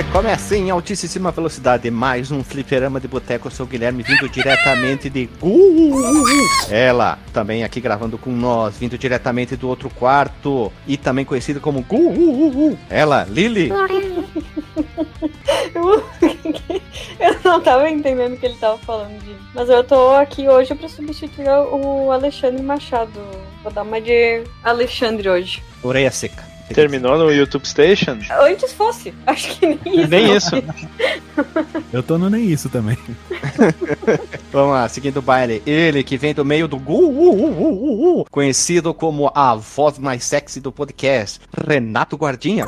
Recomeça em altíssima velocidade mais um fliperama de boteco. Eu sou o Guilherme, vindo diretamente de. Ela, também aqui gravando com nós, vindo diretamente do outro quarto e também conhecida como Gu. Ela, Lily. Eu não tava entendendo o que ele tava falando, de... mas eu tô aqui hoje pra substituir o Alexandre Machado. Vou dar uma de Alexandre hoje. Orelha seca. Terminou no YouTube Station? Antes fosse. Acho que nem isso. Nem isso. Eu tô no nem isso também. Vamos lá, seguindo o baile. Ele que vem do meio do gu, uh, uh, uh, conhecido como a voz mais sexy do podcast, Renato Guardinha.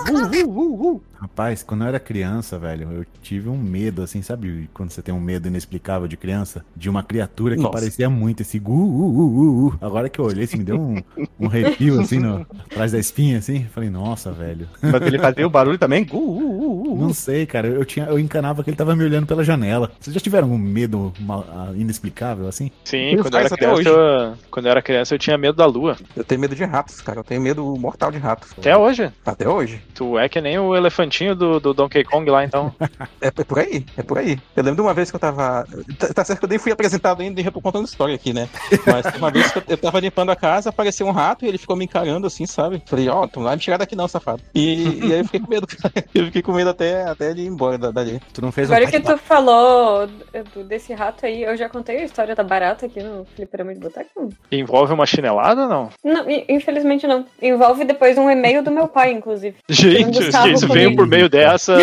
Rapaz, quando eu era criança, velho, eu tive um medo, assim, sabe? Quando você tem um medo inexplicável de criança, de uma criatura que Nossa. parecia muito esse gu, uh, uh, uh, Agora que eu olhei, assim, me deu um, um arrepio, assim, no, atrás da espinha, assim. Falei, nossa, velho. Mas ele fazia o barulho também? Gu, uh, uh, Não sei, cara. Eu, tinha, eu encanava que ele tava me olhando pela janela. Vocês já tiveram um medo mal, inexplicável, assim? Sim, quando eu, era criança, eu, quando eu era criança, eu tinha medo da lua. Eu tenho medo de ratos, cara. Eu tenho medo mortal de ratos. Até hoje? Até hoje. Tu é que nem o elefantinho do, do Donkey Kong lá, então. é, é, por aí, é por aí. Eu lembro de uma vez que eu tava. Tá, tá certo que eu nem fui apresentado ainda e contando história aqui, né? Mas uma vez que eu, eu tava limpando a casa, apareceu um rato e ele ficou me encarando assim, sabe? Falei, ó, oh, tu não vai me tirar daqui não, safado. E, e aí eu fiquei com medo, Eu fiquei com medo até, até ele ir embora dali. Tu não fez Agora um que tu falou desse rato aí, eu já contei a história da barata aqui no Fliperama de Boteco? Envolve uma chinelada ou não? Não, infelizmente não. Envolve depois um e-mail do meu pai, inclusive. Gente, isso veio por meio dessa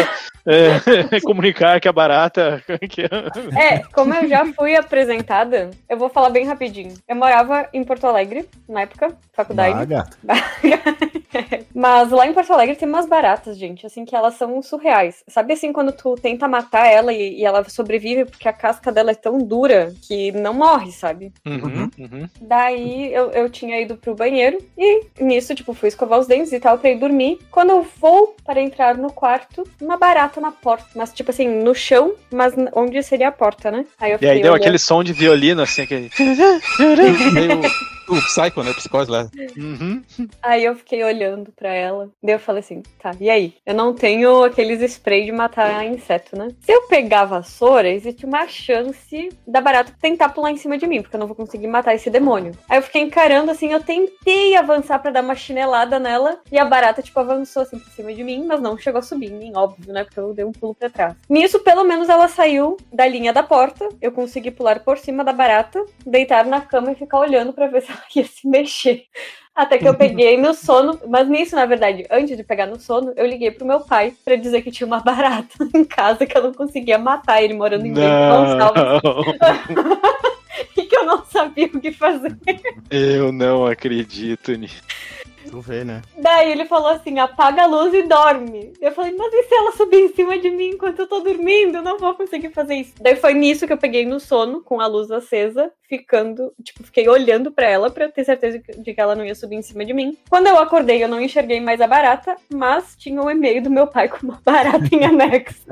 é, comunicar que a barata. Que... É, como eu já fui apresentada, eu vou falar bem rapidinho. Eu morava em Porto Alegre, na época, faculdade. Baga. Mas lá em Porto Alegre tem umas baratas, gente, assim, que elas são surreais. Sabe assim, quando tu tenta matar ela e, e ela sobrevive porque a casca dela é tão dura que não morre, sabe? Uhum, uhum. Daí eu, eu tinha ido pro banheiro e nisso, tipo, fui escovar os dentes e tal pra ir dormir. Quando eu vou para entrar no quarto, uma barata na porta. Mas, tipo assim, no chão, mas onde seria a porta, né? Aí e aí deu olhando. aquele som de violino, assim, aquele. o Psycho, né? Psicose lá. Uhum. Aí eu fiquei olhando pra ela. Daí eu falei assim, tá, e aí? Eu não tenho aqueles spray de matar inseto, né? Se eu pegar a vassoura, existe uma chance da barata tentar pular em cima de mim, porque eu não vou conseguir matar esse demônio. Aí eu fiquei encarando assim, eu tentei avançar para dar uma chinelada nela, e a barata, tipo, avançou assim por cima de mim, mas não chegou a subir, nem óbvio, né? Porque eu dei um pulo pra trás. Nisso, pelo menos, ela saiu da linha da porta. Eu consegui pular por cima da barata, deitar na cama e ficar olhando para ver se ela ia se mexer. Até que eu peguei no sono, mas nisso, na verdade, antes de pegar no sono, eu liguei pro meu pai para dizer que tinha uma barata em casa que eu não conseguia matar ele morando em Gonçalves. e que eu não sabia o que fazer. Eu não acredito nisso. Tu vê, né? Daí ele falou assim: apaga a luz e dorme. Eu falei, mas e se ela subir em cima de mim enquanto eu tô dormindo? Eu não vou conseguir fazer isso. Daí foi nisso que eu peguei no sono, com a luz acesa, ficando, tipo, fiquei olhando para ela para ter certeza de que ela não ia subir em cima de mim. Quando eu acordei, eu não enxerguei mais a barata, mas tinha um e-mail do meu pai com uma barata em anexo.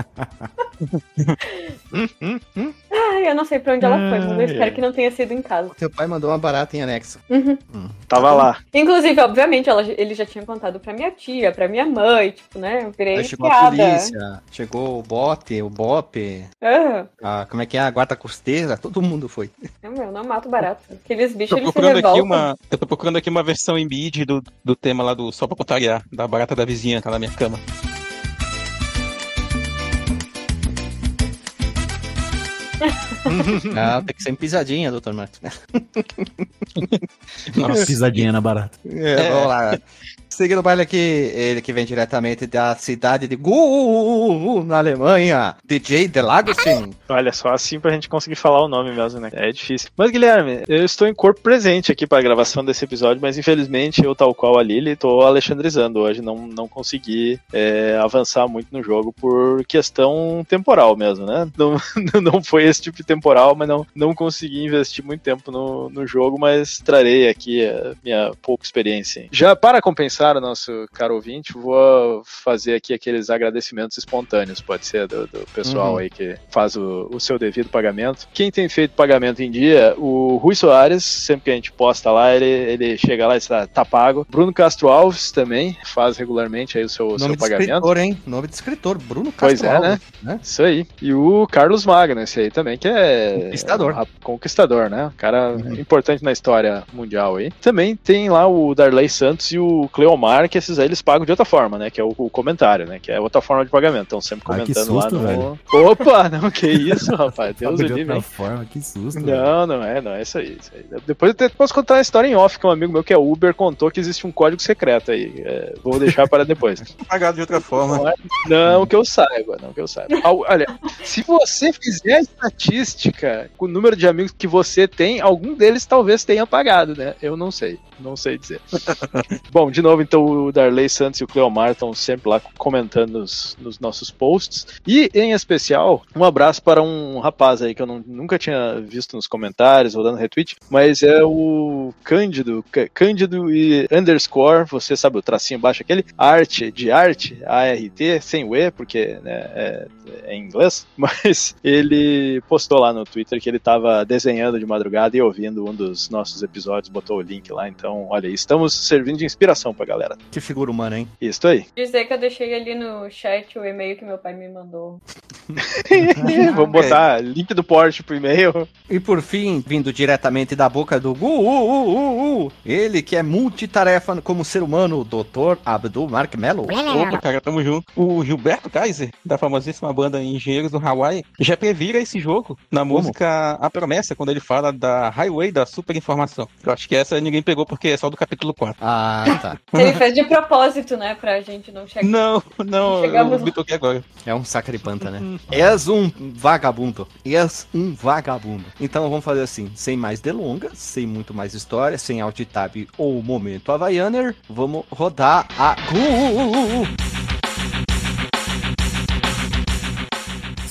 Ai, eu não sei pra onde ela foi, mas eu espero que não tenha sido em casa. Teu pai mandou uma barata em anexo. Uhum. Hum. Tava lá. Inclusive, obviamente, ela, ele já tinha contado pra minha tia, pra minha mãe, tipo, né? Eu virei Aí chegou piada. a polícia, chegou o bote, o bope, uhum. a, como é que é, a guarda costeira, todo mundo foi. É, meu, não mato barato. Aqueles bichos, eles se revoltam. Uma, eu tô procurando aqui uma versão em mid do, do tema lá do Só pra contrariar, da barata da vizinha, tá na minha cama. ah, tem que ser em pisadinha, doutor Marcos. Uma pisadinha na barata. É, vamos lá. Seguindo o baile aqui, ele que vem diretamente da cidade de Gu, na Alemanha, DJ Delagostin. Olha só, assim pra gente conseguir falar o nome mesmo, né? É difícil. Mas, Guilherme, eu estou em corpo presente aqui para a gravação desse episódio, mas infelizmente eu, tal qual a Lili, tô alexandrizando hoje, não, não consegui é, avançar muito no jogo por questão temporal mesmo, né? Não, não foi esse tipo de temporal, mas não, não consegui investir muito tempo no, no jogo, mas trarei aqui a minha pouca experiência. Já para compensar o nosso caro ouvinte, vou fazer aqui aqueles agradecimentos espontâneos, pode ser, do, do pessoal uhum. aí que faz o, o, seu devido pagamento. Quem tem feito pagamento em dia, o Rui Soares, sempre que a gente posta lá, ele, ele chega lá e está tá pago. Bruno Castro Alves também faz regularmente aí o seu, Nome seu de pagamento. escritor, hein? Nome de escritor, Bruno Castro pois é, Alves. Né? né? Isso aí. E o Carlos Magno, esse aí também, que é... Conquistador. É, conquistador, né? Um cara uhum. importante na história mundial aí. Também tem lá o Darley Santos e o Cleomar, que esses aí eles pagam de outra forma, né? Que é o, o comentário, né? Que é outra forma de pagamento. Então sempre comentando Ai, susto, lá no. Velho. Opa, não, que isso, rapaz. Deus de livre. outra forma, que susto. Não, não é, não é isso aí, isso aí. Depois eu posso contar uma história em off que um amigo meu que é Uber contou que existe um código secreto aí. É, vou deixar para depois. Pagado de outra forma. Não, é, não que eu saiba, não que eu saiba. Olha, se você fizer a estatística com o número de amigos que você tem, algum deles talvez tenha pagado, né? Eu não sei não sei dizer. Bom, de novo, então o Darley Santos e o Cleomar estão sempre lá comentando nos, nos, nossos posts. E, em especial, um abraço para um rapaz aí que eu não, nunca tinha visto nos comentários ou dando retweet, mas é o Cândido, Cândido e underscore, você sabe o tracinho baixo aquele, arte de arte, A-R-T, sem o E, porque né, é, é em inglês, mas ele postou lá no Twitter que ele estava desenhando de madrugada e ouvindo um dos nossos episódios, botou o link lá, então então, olha, estamos servindo de inspiração pra galera. Que figura humana, hein? Isso aí. Dizer que eu deixei ali no chat o e-mail que meu pai me mandou. Vamos botar link do Porsche pro e-mail. E por fim, vindo diretamente da boca do Gu, uh, uh, uh, ele que é multitarefa como ser humano, o Dr. Abdul Mark Mello. Opa, cara, tamo junto. O Gilberto Kaiser, da famosíssima banda Engenheiros do Hawaii, já previra esse jogo na como? música A Promessa, quando ele fala da Highway da Superinformação. Eu acho que essa ninguém pegou porque é só do capítulo 4. Ah, tá. Ele fez de propósito, né? Pra gente não chegar. Não, não, Chegamos... eu me toquei agora. É um sacripanta, né? És um vagabundo. És um vagabundo. Então vamos fazer assim, sem mais delongas, sem muito mais história, sem alt tab ou momento Havaianer, vamos rodar a.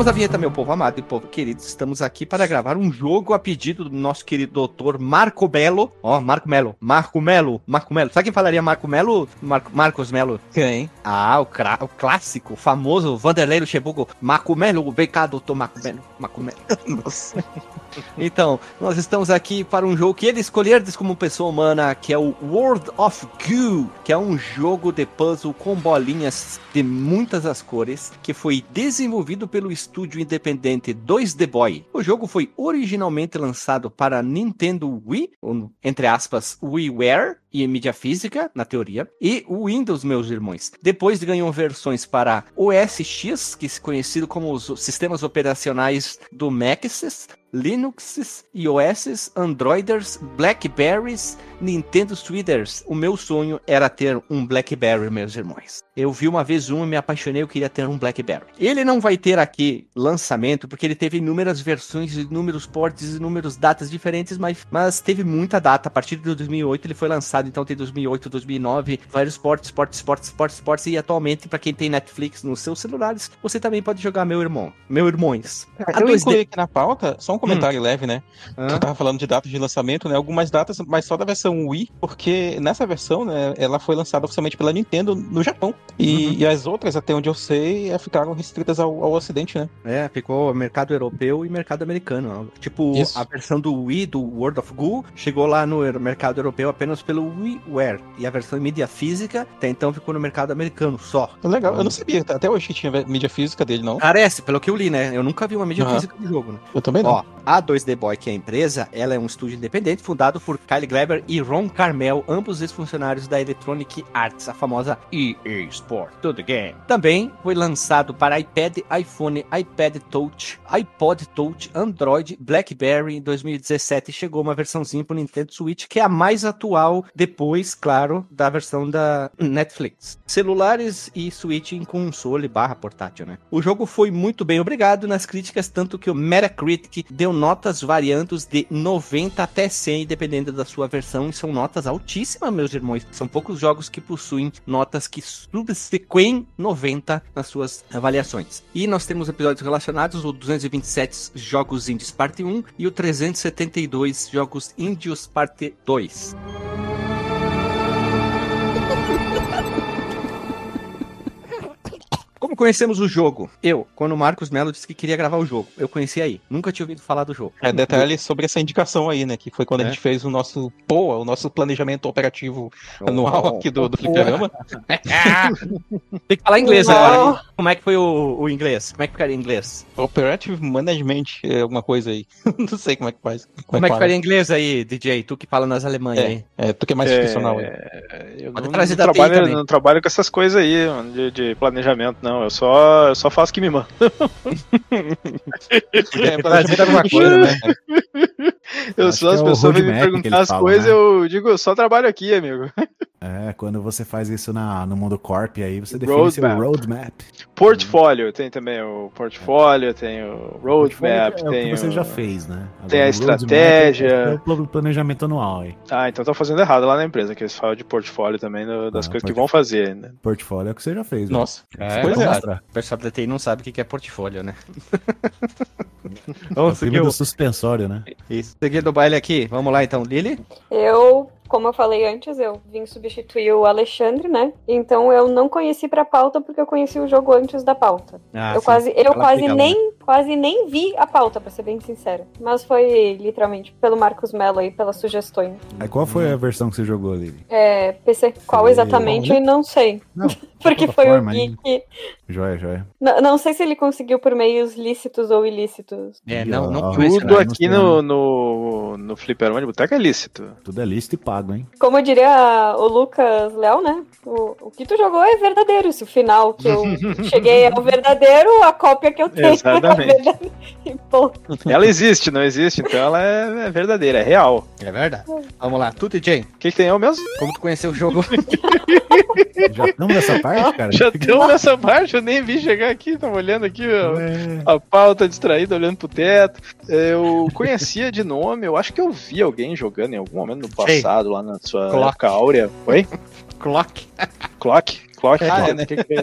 Voltamos à vinheta, meu povo amado e povo querido. Estamos aqui para gravar um jogo a pedido do nosso querido doutor Marco Belo. Ó, oh, Marco Melo. Marco Melo. Marco Melo. Sabe quem falaria Marco Melo? Marco, Marcos Melo. Quem? Ah, o, o clássico, o famoso Vanderlei Luxemburgo. Marco Melo. Vem cá, doutor Marco Melo. Marco Melo. Nossa. Então, nós estamos aqui para um jogo que ele escolher como pessoa humana, que é o World of Goo, que é um jogo de puzzle com bolinhas de muitas as cores, que foi desenvolvido pelo estúdio independente 2D Boy. O jogo foi originalmente lançado para Nintendo Wii, ou, entre aspas, WiiWare, e mídia física, na teoria, e o Windows, meus irmãos. Depois ganhou versões para OS X, que é conhecido como os sistemas operacionais do Maxis, Linux, iOS, Androiders, Blackberries, Nintendo Switchers. O meu sonho era ter um Blackberry, meus irmãos. Eu vi uma vez um e me apaixonei, eu queria ter um Blackberry. Ele não vai ter aqui lançamento, porque ele teve inúmeras versões, inúmeros portes, inúmeras datas diferentes, mas, mas teve muita data. A partir de 2008 ele foi lançado, então tem 2008, 2009, vários portes, portes, portes, portes, portes, e atualmente, para quem tem Netflix nos seus celulares, você também pode jogar Meu Irmão. Meu Irmãos. Eu incluí aqui na pauta só um comentário leve, né? Ah. Tu tava falando de datas de lançamento, né? Algumas datas, mas só da versão Wii, porque nessa versão, né, ela foi lançada oficialmente pela Nintendo no Japão. E, Uhum. e as outras, até onde eu sei, é, ficaram restritas ao, ao Ocidente, né? É, ficou mercado europeu e mercado americano. Tipo, Isso. a versão do Wii, do World of Goo, chegou lá no er- mercado europeu apenas pelo WiiWare. E a versão em mídia física, até então ficou no mercado americano só. Legal, eu não sabia, até hoje que tinha mídia física dele, não. Parece, pelo que eu li, né? Eu nunca vi uma mídia Aham. física do jogo, né? Eu também não. Ó, a 2D Boy, que é a empresa, ela é um estúdio independente fundado por Kyle Gleber e Ron Carmel, ambos ex-funcionários da Electronic Arts, a famosa EA Sport the Game. Também foi lançado para iPad, iPhone, iPad Touch, iPod Touch, Android, BlackBerry em 2017 e chegou uma versãozinha pro Nintendo Switch, que é a mais atual depois, claro, da versão da Netflix. Celulares e Switch em console barra portátil, né? O jogo foi muito bem obrigado nas críticas, tanto que o Metacritic deu notas variando de 90 até 100, dependendo da sua versão, e são notas altíssimas, meus irmãos. São poucos jogos que possuem notas que subsequem 90 nas suas avaliações. E nós temos episódios relacionados, o 227 Jogos Indies Parte 1 e o 372 Jogos Índios Parte 2. Como conhecemos o jogo? Eu, quando o Marcos Melo disse que queria gravar o jogo, eu conheci aí. Nunca tinha ouvido falar do jogo. É, detalhe sobre essa indicação aí, né? Que foi quando É. a gente fez o nosso POA, o nosso planejamento operativo anual aqui do, do Porra. Fliperama. Tem que falar inglês Não. agora. Como é que foi o, o inglês? Como é que ficaria em inglês? Operative Management, é alguma coisa aí. não sei como é que faz. Como é que fala. ficaria em inglês aí, DJ? Tu que fala nas Alemanhas aí. É, tu que é mais profissional aí. É, eu Pode não, trazer não trabalho, não trabalho com essas coisas aí mano, de, de planejamento, não. Eu só, eu só faço o que me manda. É, planejamento é alguma coisa, né? Eu Acho só que as é o pessoas vêm me roadmap que perguntar as falam, coisas, né? eu digo, eu só trabalho aqui, amigo. É, quando você faz isso na, no mundo corp, aí você define seu Roadmap. roadmap. Portfólio, tem também o portfólio, tem o roadmap, é o tem que você o... já fez, né? tem a o roadmap estratégia. É o pl- planejamento anual aí. Ah, então tô fazendo errado lá na empresa, que eles falam de portfólio também, do- das Ah, coisas que vão fazer, né? Portfólio é o que você já fez. né? Nossa. É, Pois é. mostrar. O pessoal da TI não sabe o que que é portfólio, né? É o primo o... do suspensório, né? Isso. Seguindo o baile aqui. Vamos lá então, Lili? Eu, como eu falei antes, eu vim substituir o Alexandre, né? Então eu não conheci pra pauta porque eu conheci o jogo antes da pauta. Ah, eu sim. quase, eu Ela quase lá, nem, quase nem vi a pauta, pra ser bem sincera. Mas foi literalmente pelo Marcos Mello aí, pelas sugestões. Aí qual foi a versão que você jogou, Lili? É, PC, qual Foi- exatamente, não sei. Não, Porque foi o aí. Gui que. Joia, joia. N- não sei se ele conseguiu por meios lícitos ou ilícitos. É, não, não Ó, conheço, Tudo né? aqui no, no, no Fliperama de Boteca é lícito. Tudo é listo e pago, hein? Como diria o Lucas Léo, né? O, o que tu jogou é verdadeiro. Se o final que eu cheguei é o verdadeiro, a cópia que eu tenho Exatamente. é verdadeira. Ela existe, não existe, então ela é, é verdadeira, é real. É verdade. Vamos lá. Tu, DJ, O que, que tem eu mesmo? como tu conheceu o jogo? Já estamos nessa parte, cara? Já deu nessa parte, eu nem vi chegar aqui, tava olhando aqui ó, É, a pauta distraída, olhando pro teto. Eu conhecia de nome, eu acho que eu vi alguém jogando em algum momento no passado, lá na sua Clock. época áurea. Oi? Clock. Clock? Clock? Ah, é, né? Que que é?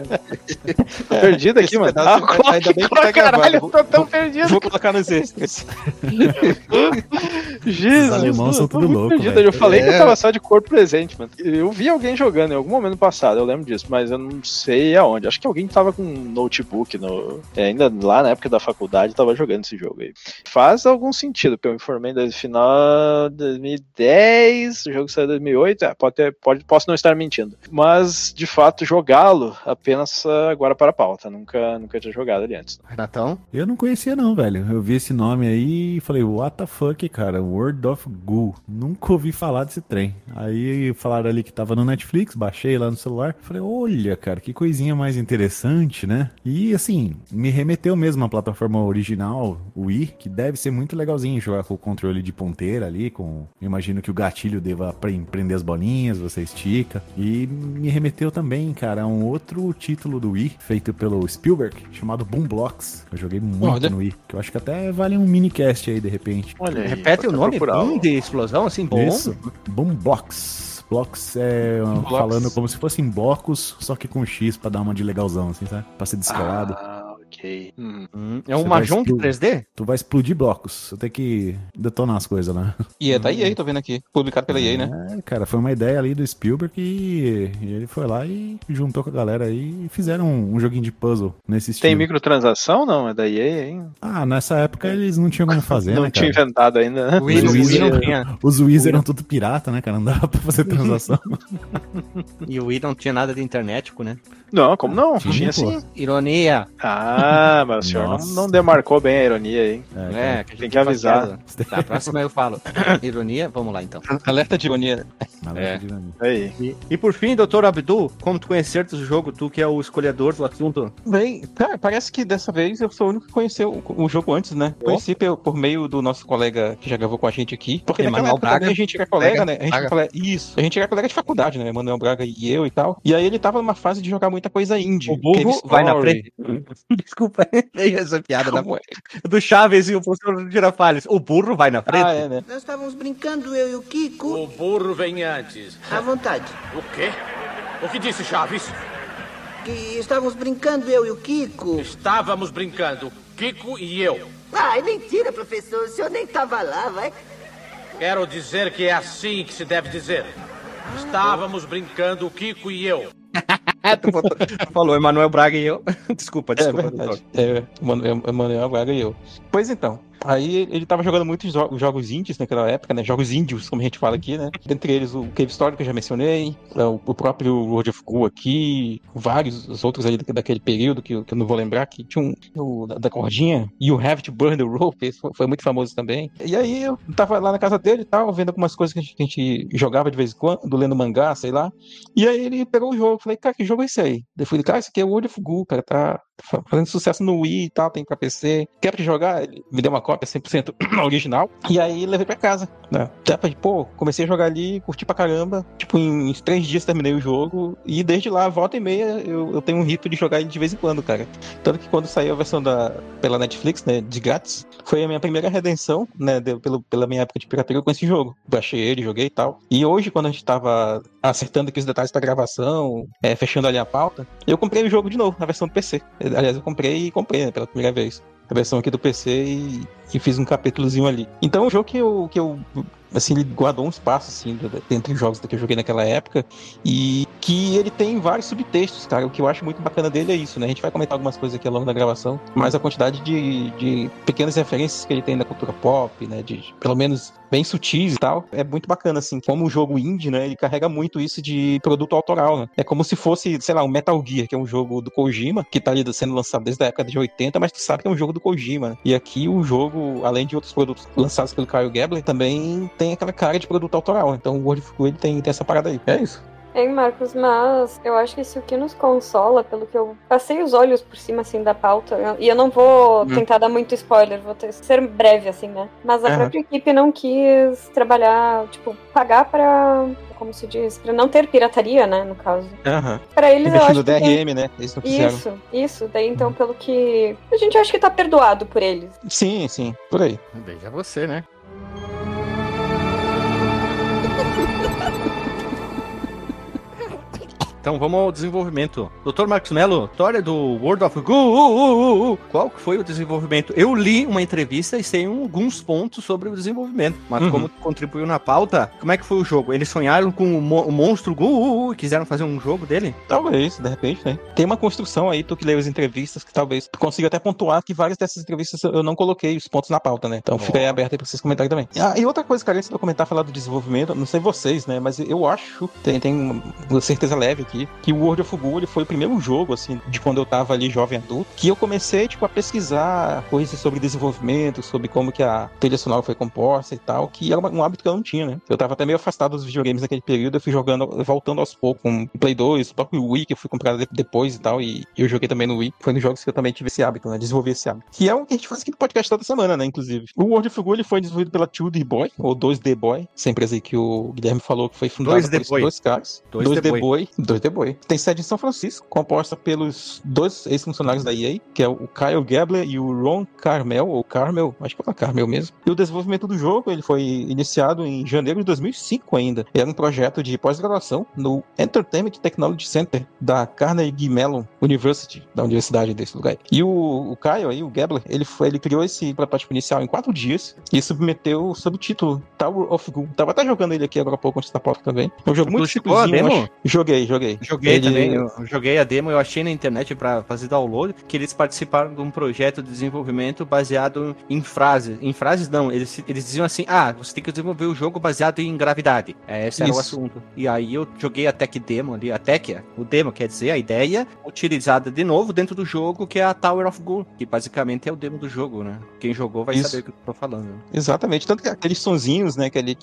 Tô perdido aqui, mano. Ah, Clock, ainda bem que Clock, tá caralho, eu tô tão Vou- perdido. Vou colocar nos extras. Jesus, alemãos são tudo muito louco, perdido. velho. Eu falei que eu É. tava só de corpo presente, mano. Eu vi alguém jogando em algum momento passado, eu lembro disso, mas eu não sei aonde. Acho que alguém tava com um notebook no. é, ainda lá na época da faculdade tava jogando esse jogo aí. Faz algum sentido, porque eu me formei no final de 2010, o jogo saiu em 2008, é, pode ter, pode, posso não estar mentindo. Mas, de fato, jogá-lo apenas ah, agora para a pauta. Nunca, nunca tinha jogado ali antes. Renatão? Eu não conhecia não, velho. Eu vi esse nome aí e falei, what the fuck, cara? World of Goo. Nunca ouvi falar desse trem. Aí falaram ali que tava no Netflix, baixei lá no celular. Falei, olha, cara, que coisinha mais interessante, né? E assim, me remeteu mesmo à plataforma original, o Wii, que deve ser muito legalzinho jogar com o controle de ponteira ali, com... Eu imagino que o gatilho deva pre- prender as bolinhas, você estica. E me remeteu também, cara, a um outro título do Wii, feito pelo Spielberg, chamado Boom Blocks. Eu joguei muito Olha. no Wii, que eu acho que até vale um minicast aí, de repente. Olha aí, Repete o nome, procurar boom de explosão, assim, bom. Isso, Boom Blocks. Blocks é Blocks. falando como se fossem blocos, só que com X pra dar uma de legalzão, assim, sabe? Pra ser descolado. Ah, ok. Ok. Hum. Hum, é um Mahjong explodir. 3D? Tu vai explodir blocos. Você tem que detonar as coisas lá. E é da EA, tô vendo aqui. Publicado pela EA, né? É, cara, foi uma ideia ali do Spielberg e ele foi lá e juntou com a galera aí e fizeram um, um joguinho de puzzle nesse estilo. Tem microtransação? Não, é da EA, hein? Ah, nessa época eles não tinham como fazer, não né, tinha cara? inventado ainda. né? O Wii, Os Wii Wii- não tinha. Os Wiz eram tudo pirata, né, cara? Não dava pra fazer transação. E o Wii não tinha nada de internético, né? Não, como não? Tinha, Tinha, sim. Ironia. Ah, mas o senhor não, não demarcou bem a ironia, hein? É, É, que a tem gente que avisar. piada. Da próxima eu falo. Ironia, vamos lá então. Alerta de ironia. Alerta É. de ironia. Aí. E, e por fim, doutor Abdu, como tu conheceste o jogo, tu que é o escolhedor do assunto. Bem, cara, parece que dessa vez eu sou o único que conheceu o, o jogo antes, né? Conheci por, por meio do nosso colega que já gravou com a gente aqui. Porque naquela Emanuel época Braga. a gente era colega, Braga. né? A gente era colega, isso. A gente era colega de faculdade, né? Emanuel Braga e eu e tal. E aí ele tava numa fase de jogar muita coisa indie. O burro vai na frente. Desculpa, veio essa piada da, é? do Chaves e o professor Girafales. O burro vai na frente. Ah, é, né? Nós estávamos brincando, eu e o Kiko. O burro vem antes. À vontade. O quê? O que disse Chaves? Que estávamos brincando, eu e o Kiko. Estávamos brincando, Kiko e eu. Ai, mentira, professor. O senhor nem estava lá, vai. Quero dizer que é assim que se deve dizer. Estávamos brincando, Kiko e eu. tu, botou- tu falou Emanuel Braga e eu. Desculpa, É desculpa, verdade. É, o Emanuel Braga e eu. Pois então, aí ele tava jogando muitos jo- jogos indies naquela época, né? Jogos índios, como a gente fala aqui, né? Dentre eles o Cave Story, que eu já mencionei, é, o, próprio World of Goo aqui, vários os outros da- daquele período que, eu- não vou lembrar, que tinha um o da, cordinha, You Have to Burn the Rope, esse foi, foi muito famoso também. E aí eu tava lá na casa dele e tal, vendo algumas coisas que a gente, que a gente jogava de vez em quando, lendo mangá, sei lá. E aí ele pegou o jogo, falei, cara, que jogo é esse aí? Eu falei, cara, esse aqui é World of Goo, cara, tá fazendo sucesso no Wii e tal, tem pra PC. Quer jogar? Ele me deu uma cópia 100% original. E aí levei pra casa, né? Depois, pô, comecei a jogar ali, curti pra caramba. Tipo, em uns três dias terminei o jogo. E desde lá, volta e meia, eu, eu tenho um rito de jogar ele de vez em quando, cara. Tanto que quando saiu a versão da, pela Netflix, né, de grátis, foi a minha primeira redenção, né, de- pelo, pela minha época de pirateria com esse jogo. Baixei ele, joguei e tal. E hoje, quando a gente tava acertando aqui os detalhes pra gravação, é, fechando ali a pauta, eu comprei o jogo de novo, na versão do PC. Aliás, eu comprei e comprei, né, pela primeira vez. A versão aqui do PC e, e fiz um capítulozinho ali. Então, o jogo que eu, que eu assim, ele guardou um espaço, assim, dentre os jogos que eu joguei naquela época, e que ele tem vários subtextos, cara. O que eu acho muito bacana dele é isso, né? A gente vai comentar algumas coisas aqui ao longo da gravação, mas a quantidade de, de pequenas referências que ele tem da cultura pop, né? De, pelo menos bem sutis e tal, é muito bacana, assim. Como o jogo indie, né? Ele carrega muito isso de produto autoral, né? É como se fosse, sei lá, um Metal Gear, que é um jogo do Kojima, que tá ali sendo lançado desde a época de 80, mas tu sabe que é um jogo do Kojima, né? E aqui o jogo, além de outros produtos lançados pelo Kyle Gabler, também tem aquela cara de produto autoral. Então o World ele tem, tem essa parada aí. É isso. Hein, Marcos, mas eu acho que isso que nos consola, pelo que eu passei os olhos por cima, assim, da pauta, e eu não vou Hum. tentar dar muito spoiler, vou ter- ser breve, assim, né? Mas a Aham. própria equipe não quis trabalhar, tipo, pagar pra, como se diz, pra não ter pirataria, né, no caso. Aham. Pra eles, eu acho no que tem... DRM, né? Eles não quiseram. Isso, isso. Daí, então, pelo que... A gente acha que tá perdoado por eles. Sim, sim, por aí. Veja você, né? Então vamos ao desenvolvimento. Dr. Marcos Mello, história do World of Goo. uh, uh, uh. Qual que foi o desenvolvimento? Eu li uma entrevista e sei alguns pontos sobre o desenvolvimento. Mas Uhum. como contribuiu na pauta, como é que foi o jogo? Eles sonharam com o, mo- o monstro Goo e quiseram fazer um jogo dele? Talvez, de repente, né? Tem uma construção aí, tu que leu as entrevistas, que talvez tu consiga até pontuar que várias dessas entrevistas eu não coloquei os pontos na pauta, né? Então fica aí aberto aí pra vocês comentarem também. Ah, e outra coisa, cara, antes de eu comentar falar do desenvolvimento, não sei vocês, né? Mas eu acho, tem, tem certeza leve aqui, que o World of Goo ele foi o primeiro jogo, assim, de quando eu tava ali jovem adulto, que eu comecei, tipo, a pesquisar coisas sobre desenvolvimento, sobre como que a trilha sonora foi composta e tal, que era um hábito que eu não tinha, né? Eu tava até meio afastado dos videogames naquele período, eu fui jogando, voltando aos poucos, com o Play 2, o próprio Wii, que eu fui comprar de- depois e tal, e eu joguei também no Wii. Foi nos jogos que eu também tive esse hábito, né? Desenvolvi esse hábito. Que é o que a gente faz aqui no podcast toda semana, né? Inclusive. O World of Goo ele foi desenvolvido pela 2D Boy, ou 2D Boy, essa empresa aí que o Guilherme falou que foi fundada 2D por Boy. dois caras. 2D 2D Boy, 2D Boi. Tem sede em São Francisco, composta pelos dois ex-funcionários da EA, que é o Kyle Gabler e o Ron Carmel, ou Carmel, acho que é Carmel mesmo. E o desenvolvimento do jogo ele foi iniciado em janeiro de 2005 ainda. Era um projeto de pós-graduação no Entertainment Technology Center da Carnegie Mellon University, da universidade desse lugar. E o, o Kyle aí, o Gabler, ele, foi, ele criou esse protótipo inicial em quatro dias e submeteu o título Tower of Ghoul. Tava até jogando ele aqui agora há pouco antes da porta também. É um jogo muito eu acho. Joguei, joguei. Joguei Ele- também, eu joguei a demo, eu achei na internet pra fazer download, que eles participaram de um projeto de desenvolvimento baseado em frases. Em frases não, eles, eles diziam assim, ah, você tem que desenvolver o jogo baseado em gravidade. É, esse era o Isso. assunto. E aí eu joguei a tech demo ali, a tech, o demo quer dizer, a ideia, utilizada de novo dentro do jogo, que é a Tower of Ghoul, que basicamente é o demo do jogo, né? Quem jogou vai Isso. saber o que eu tô falando. Exatamente, tanto que aqueles sonzinhos, né, que ele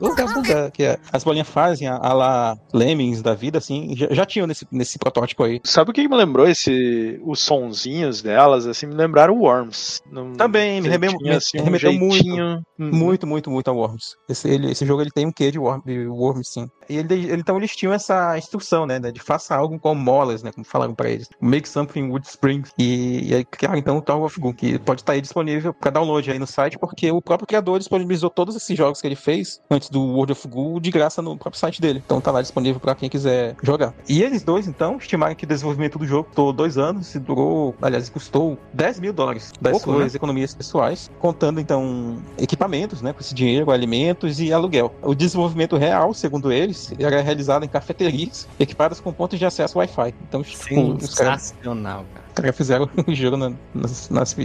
uga, uga, que é- as bolinhas fazem, a, a lá Lemmings da vida, assim, já, já tinham nesse, nesse protótipo aí. Sabe o que me lembrou esse os sonzinhos delas assim, me lembraram Worms. Não- Também, me remem- tinha, me assim, um remeteu muito. jeitinho- Uhum. Muito, muito, muito a Worms. Esse, ele- esse jogo ele tem um quê de, Worm, de Worms, sim. E ele, então eles tinham essa instrução, né, de faça algo com molas, né, como falaram pra eles. Make something with springs. E, e aí criaram então o Tower of Ghoul, que pode estar aí disponível para download aí no site, porque o próprio criador disponibilizou todos esses jogos que ele fez antes do World of Ghoul de graça no próprio site dele. Então tá lá disponível para quem quiser jogar. E eles dois, então, estimaram que o desenvolvimento do jogo durou dois anos e durou, aliás, custou 10 mil dólares das Pouco, suas economias pessoais, contando então equipamentos, né, com esse dinheiro, alimentos e aluguel. O desenvolvimento real, segundo eles, era realizado em cafeterias equipadas com pontos de acesso Wi-Fi. Então, tipo, Sensacional, cara. Cara fizeram o jogo na- nas, nas,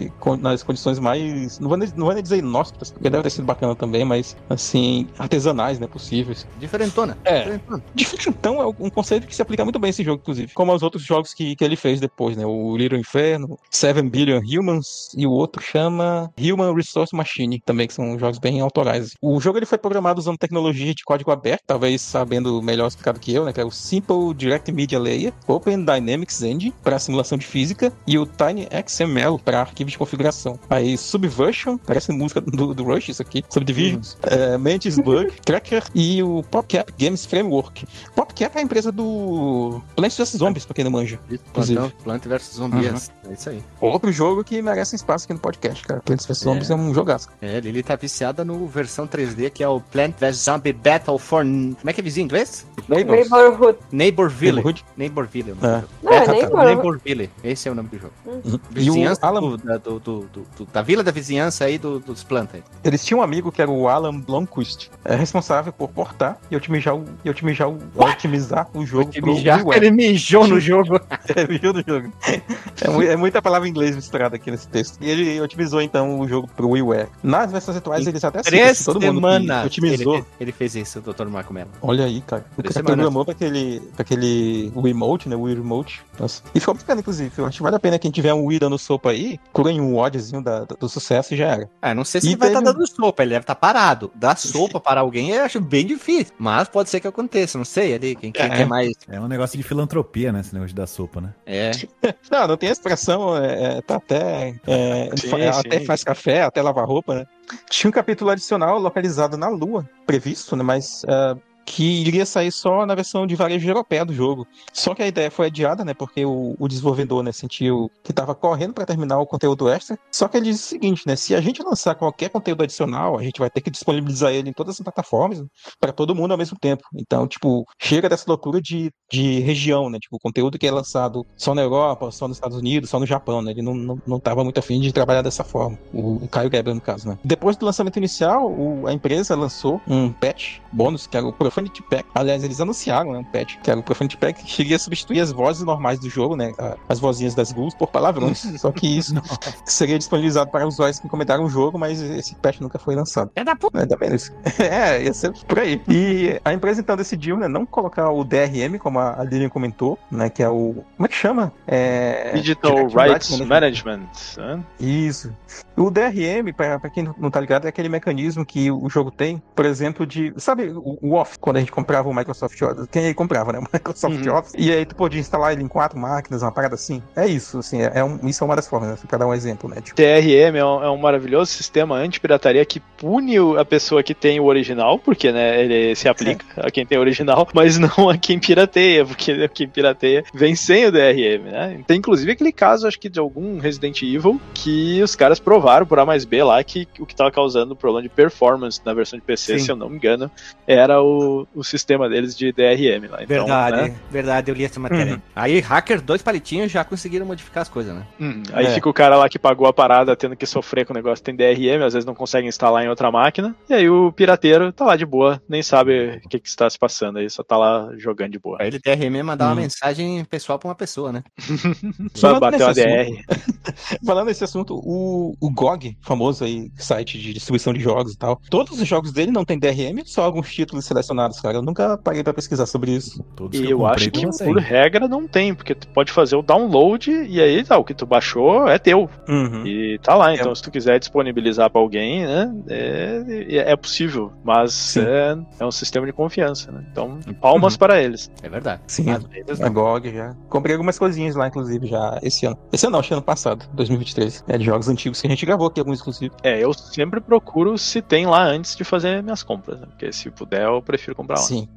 nas condições mais. Não vou, nem, não vou nem dizer inóspitas, porque deve ter sido bacana também, mas assim, artesanais, né? Possíveis. Diferentona. É. Diferentona. Então, é um conceito que se aplica muito bem a esse jogo, inclusive. Como aos outros jogos que, que ele fez depois, né? O Little Inferno, Seven Billion Humans e o outro chama Human Resource Machine, também, que são jogos bem autorais. O jogo ele foi programado usando tecnologia de código aberto, talvez sabendo melhor explicado que eu, né? Que é o Simple Direct Media Layer, Open Dynamics Engine para simulação de física e o Tiny XML para arquivos de configuração. Aí Subversion, parece música do, do Rush isso aqui, Subdivisions, é, Mantis Bug, Tracker e o PopCap Games Framework. PopCap é a empresa do Plants vs Zombies, pra quem não manja. Plantão, Plant vs Zombies. É isso aí. Outro jogo que merece um espaço aqui no podcast, cara. Plants vs Zombies é um jogaço. É, Lili tá viciada no versão 3D, que é o Plant vs Zombie Battle for... Como é que é vizinho em inglês? Neighbors. Neighborhood. Neighborville. Neighborhood. Neighborville. é É. Não, é, É. Neighborhood. Neighborville. Esse é o nome do jogo. Uhum. E o Vizinhança Alan, do, da, do, do, do- do- da vila da vizinhança aí do, dos plantas. eles tinham um amigo que era o Alan Blomquist, é responsável por portar e otimizar o, e otimizar o, otimizar o jogo pro Mijar, WiiWare. ele mijou no jogo. É, viu do jogo. É, é muita palavra em inglês misturada aqui nesse texto. E ele otimizou então o jogo pro WiiWare. Nas versões atuais eles até Três todo semanas. otimizou. Ele, ele fez isso, o Dr. Marco Mello. Olha aí, cara. O cara programou pra aquele, pra aquele Wii Remote, né? Wii Remote. Nossa. E ficou bacana, inclusive. Eu acho que vale a pena quem tiver um Wii dando sopa aí, curem um ódiozinho da- do sucesso e já era. Ah, não sei se E ele vai estar teve- dando sopa, ele deve estar parado. Dar sopa para alguém eu acho bem difícil. Mas pode ser que aconteça, não sei ali. Quem, quem É. quer mais. É um negócio de filantropia, né? Esse negócio de dar sopa, né? É. Não, não tem expressão, é, é, tá até. é, Sim, sim. Até faz café, até lava roupa, né? Tinha um capítulo adicional localizado na Lua, previsto, né? Mas. ah, que iria sair só na versão de varejo europeia do jogo. Só que a ideia foi adiada, né? Porque o, o desenvolvedor né, sentiu que estava correndo para terminar o conteúdo extra. Só que ele disse o seguinte, né? Se a gente lançar qualquer conteúdo adicional, a gente vai ter que disponibilizar ele em todas as plataformas para todo mundo ao mesmo tempo. Então, tipo, chega dessa loucura de, de região, né? Tipo, o conteúdo que é lançado só na Europa, só nos Estados Unidos, só no Japão, né? Ele não, não, não tava muito afim de trabalhar dessa forma. O, o Caio Gabriel, no caso, né? Depois do lançamento inicial, o- a empresa lançou um patch bônus, que era o Profanity Pack. Aliás, eles anunciaram, né? Um patch, que era o Profanity Pack, que iria substituir as vozes normais do jogo, né? As vozinhas das ghouls por palavrões. só que isso seria disponibilizado para usuários que comentaram o jogo, mas esse patch nunca foi lançado. É da puta. Ainda menos. é, ia ser por aí. E a empresa então decidiu, né, não colocar o DRM, como a Lilian comentou, né, que é o... Como é que chama? É... Digital Direct Rights Management. Management. né? Isso. O DRM, pra pra quem não tá ligado, é aquele mecanismo que o jogo tem, por exemplo, de. Sabe o o off? Quando a gente comprava o Microsoft Office. Quem aí comprava, né? O Microsoft Uhum. Office. E aí tu podia instalar ele em quatro máquinas, uma parada assim. É isso, assim, é, é um- isso é uma das formas, né? Pra dar um exemplo, né? Tipo, TRM é um, é um maravilhoso sistema anti-pirataria que pune o- a pessoa que tem o original, porque né, ele se aplica a quem tem o original, mas não a quem pirateia, porque quem pirateia vem sem o DRM, né? Tem inclusive aquele caso, acho que de algum Resident Evil, que os caras provaram por A mais B lá que o que estava causando problema de performance na versão de PC, Sim. se eu não me engano, era o, o sistema deles de DRM lá. Então, Verdade, né? verdade, eu li essa matéria. Aí, hackers, dois palitinhos já conseguiram modificar as coisas, né? Hum, aí É. fica o cara lá que pagou a parada tendo que sofrer com o negócio que tem DRM, às vezes não consegue instalar em outra máquina. E aí o pirateiro tá lá de boa, nem sabe o que, que está se passando aí, só tá lá jogando de boa. Pra ele DRM mandar uma Hum. mensagem pessoal pra uma pessoa, né? Só uma nesse DR. Falando nesse assunto, o, o GOG, famoso aí, site de distribuição de jogos e tal, todos os jogos dele não tem DRM, só alguns títulos selecionados, cara. Eu nunca parei pra pesquisar sobre isso. Todos E eu comprei acho que por regra não tem, porque tu pode fazer o download e aí tá, o que tu baixou é teu. Uhum. E tá lá, então se tu quiser disponibilizar pra alguém, né, é, é possível, mas é, é um sistema de confiança, né? Então, palmas para eles. É verdade. Sim. Às vezes A não. GOG já. Comprei algumas coisinhas lá, inclusive, já esse ano. Esse ano não, acho que ano passado, 2023. É de jogos antigos que a gente gravou aqui, alguns inclusive. É, eu sempre procuro se tem lá antes de fazer minhas compras, né? Porque se puder, eu prefiro comprar lá. Sim.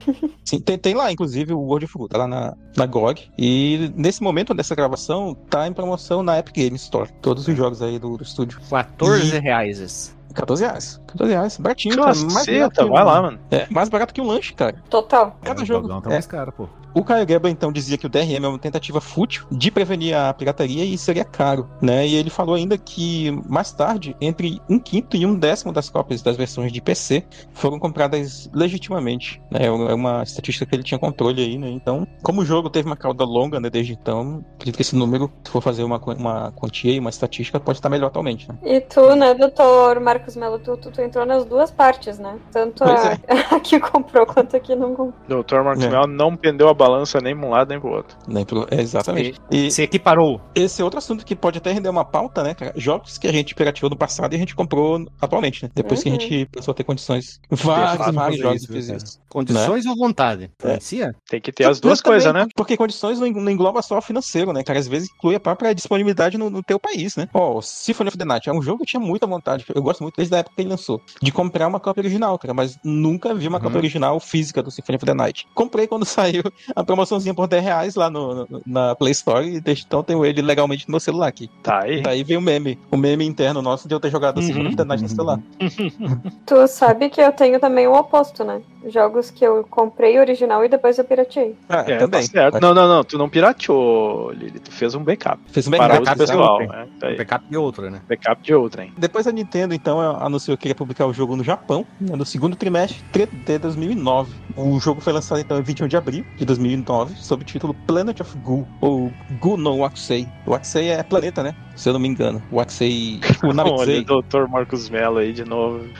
Sim, tem, tem lá, inclusive, o World of Goo, tá lá na, na GOG. E nesse momento dessa gravação, tá em promoção na Epic Games Store. Todos os jogos aí do, do estúdio. 14 reais. 14 reais. 14 reais. Baratinho, cara. Mais barato vai um- lá, mano. É, mais barato que um lanche, cara. Total. Cada É, jogo. tá É. mais caro, pô. O Caio Geba, então, dizia que o DRM é uma tentativa fútil de prevenir a pirataria e seria caro, né? E ele falou ainda que, mais tarde, entre um quinto e um décimo das cópias das versões de PC foram compradas legitimamente, né? É uma estatística que ele tinha controle aí, né? Então, como o jogo teve uma cauda longa, né, desde então, acredito que esse número, se for fazer uma, uma quantia e uma estatística, pode estar melhor atualmente, né? E tu, né, doutor Marcos Melo, tu, tu, tu entrou nas duas partes, né? Tanto a, a que comprou quanto a que não comprou. Doutor Marcos É. Melo não pendeu a balança nem pra um lado nem pro outro. Nem pro- é, exatamente. E Se equiparou. esse é outro assunto que pode até render uma pauta, né, cara? Jogos que a gente pirateou no passado e a gente comprou atualmente, né? Depois que a Uhum. gente passou a ter condições. Vários, vários jogos isso, fiz cara. isso. Condições ou vontade? É. Influencia? Tem que ter as duas coisas, né? Porque condições não en- não engloba só o financeiro, né, cara? Às vezes inclui a própria disponibilidade no, no teu país, né? Ó, o Symphony of the Night é um jogo que eu tinha muita vontade, eu gosto muito desde a época que ele lançou, de comprar uma cópia original, cara, mas nunca vi uma Uhum. cópia original física do Symphony of the Night. Comprei quando saiu a promoçãozinha por 10 reais lá no, no- na Play Store e desde então tenho ele legalmente no meu celular aqui. Tá aí. Daí veio o meme, o meme interno nosso de eu ter jogado o Uhum. Symphony of the Night no celular. Tu sabe que eu tenho também o oposto, né? Jogos que eu comprei original e depois eu pirateei. Ah, É, também. tá certo. Não, não, não. Tu não pirateou, Lili. Tu fez um backup. Fez um backup, uso pessoal. né? Tá aí. Backup de outro, né? Backup de outra, hein? Depois a Nintendo, então, anunciou que ia publicar o jogo no Japão, né, no segundo trimestre de 2009. O jogo foi lançado, então, em 21 de abril de 2009, sob o título Planet of Goo, ou Goo no Waxei. O Waxei é planeta, né? Se eu não me engano. O Waxei... O Olha, Namekusei. doutor Marcos Mello aí de novo.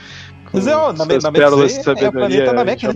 Mas é, ó, suas Namekusei pérolas de é o planeta Namek, né?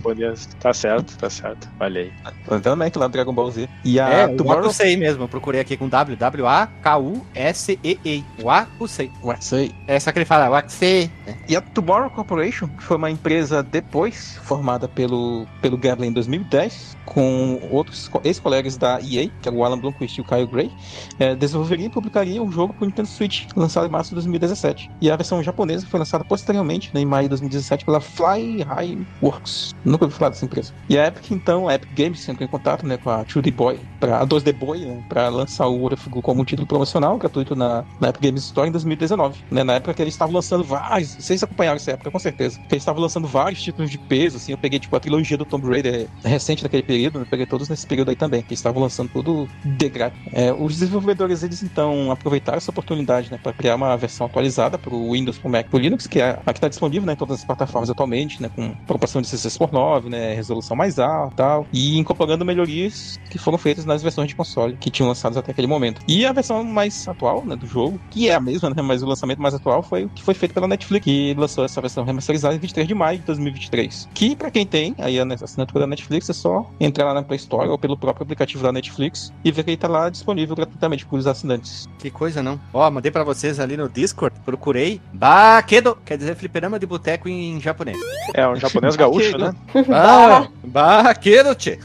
Tá certo, tá certo. Olha aí. Planeta Namek lá do Dragon Ball Z. E a É, o Tomorrow... Wakusei mesmo. Eu procurei aqui com W-W-A-K-U-S-E-E. Wakusei. Waxei. É essa que ele fala, Wakusei. E a Tomorrow Corporation, que foi uma empresa depois formada pelo, pelo Gablin em 2010, com outros co- ex-colegas da EA, que era o Alan Blomqvist e o Kyle Gray, eh, desenvolveria e publicaria um jogo para o Nintendo Switch, lançado em março de 2017. E a versão japonesa foi lançada posteriormente, né, em maio de 2017, pela Fly High Works. Nunca ouvi falar dessa empresa. E a Epic, então, a Epic Games entrou em contato né, com a 2D Boy, pra, a 2D Boy, né, para lançar o World como um título promocional, gratuito na, na Epic Games Store em 2019. Né, na época que eles estavam lançando vários, vocês acompanharam essa época com certeza, que eles estavam lançando vários títulos de peso, assim, eu peguei tipo a trilogia do Tomb Raider recente daquele período, eu peguei todos nesse período aí também, que eles estavam lançando tudo de grátis. É, os desenvolvedores, eles então aproveitaram essa oportunidade, né, para criar uma versão atualizada para o Windows, para o Mac, para o Linux, que é a que está disponível, né, em todas as plataformas atualmente, né, com proporção de 16 por 9, né, resolução mais alta tal, e incorporando melhorias que foram feitas nas versões de console que tinham lançados até aquele momento. E a versão mais atual, né, do jogo, que é a mesma, né, mas o lançamento mais atual foi o que foi feito pela Netflix, que lançou essa versão remasterizada em 23 de maio de 2023. Que para quem tem aí a assinatura da Netflix é só entrar lá na Play Store ou pelo próprio aplicativo da Netflix e ver que ele tá lá disponível gratuitamente para os assinantes. Que coisa, não? Ó, mandei pra vocês ali no Discord, procurei. Baquedo, quer dizer fliperama de boteco em japonês. É um japonês gaúcho, né? Ah, barraqueiro, tchê.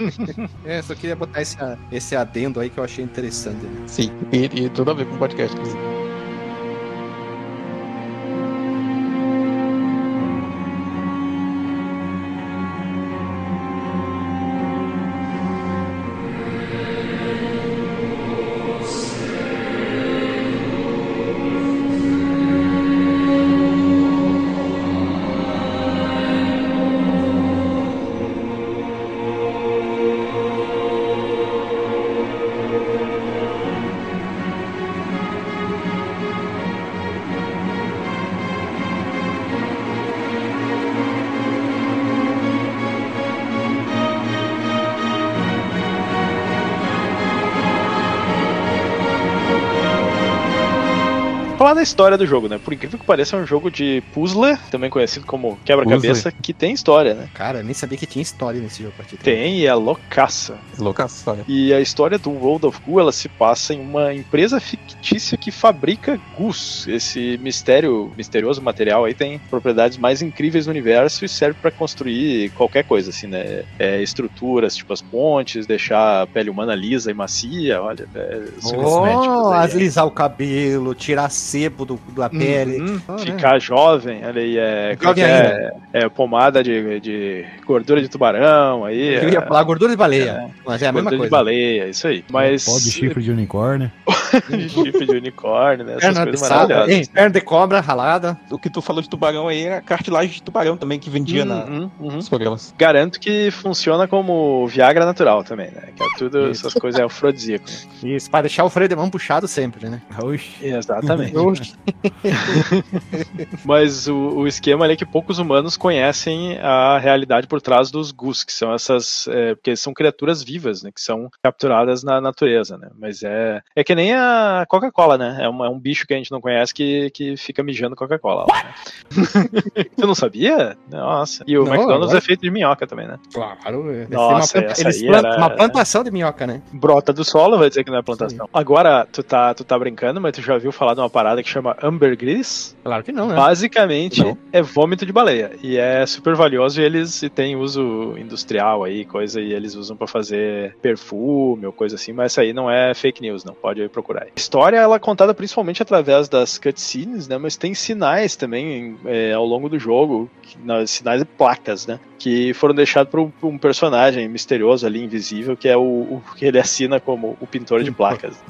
é, só queria botar esse, esse adendo aí que eu achei interessante. Né? Sim, e, e tudo a ver com o podcast, inclusive. Da história do jogo, né? Por incrível que pareça, é um jogo de puzzle, também conhecido como quebra-cabeça, que tem história, né? Cara, eu nem sabia que tinha história nesse jogo. Aqui. Tem, e é loucaça. Loucaça, olha. E a história do World of Goo, ela se passa em uma empresa fictícia que fabrica Gus. Esse mistério, misterioso material aí tem propriedades mais incríveis no universo e serve para construir qualquer coisa, assim, né? É, estruturas, tipo as pontes, deixar a pele humana lisa e macia, olha, é, os cosméticos Oh, aí. alisar o cabelo, tirar sebo do, da pele. Uhum, Ah, Ficar jovem, olha aí, é, como é, que Jovem é, é pomada de, de gordura de tubarão, aí, Eu ia é, falar gordura de baleia, mas é a mesma gordura de coisa. baleia, isso aí. Mas Pó de chifre de unicórnio. chifre de unicórnio, né, essas Perna de coisas maravilhosas. hein? perna de cobra ralada. O que tu falou de tubarão aí é a cartilagem de tubarão também que vendia na, Uhum, uhum. nos programas. Garanto que funciona como Viagra natural também, né? Que é tudo Isso. essas coisas é afrodisíaco. né? Isso, pra deixar o freio de mão puxado sempre, né? Oxi. Exatamente. Mas o, o esquema ali é que poucos humanos conhecem a realidade por trás dos Gus, que são essas. É, porque são criaturas vivas, né? Que são capturadas na natureza, né? Mas é. É que nem a Coca-Cola, né? É, uma- é um bicho que a gente não conhece que, que fica mijando Coca-Cola. né? Você não sabia? Nossa. E o Não, McDonald's agora- é feito de minhoca também, né? Claro. é. Nossa, Uma Eles plantam era- uma plantação de minhoca, né? Brota do solo, vai dizer que não é plantação. Agora, tu tá, tu tá brincando, mas tu já ouviu falar de uma parada que chama ambergris? Claro que não, né? Basicamente Não. é vômito de baleia. E é super valioso e eles e tem uso industrial aí, coisa, e eles usam pra fazer perfume ou coisa assim, mas isso aí não é fake news, não. Pode procurar. A história ela é contada principalmente através das cutscenes, né? Mas tem sinais também é, ao longo do jogo, que- nas sinais e placas, né? Que foram deixados por um, personagem misterioso ali, invisível, que é o, o que ele assina como o pintor de placas.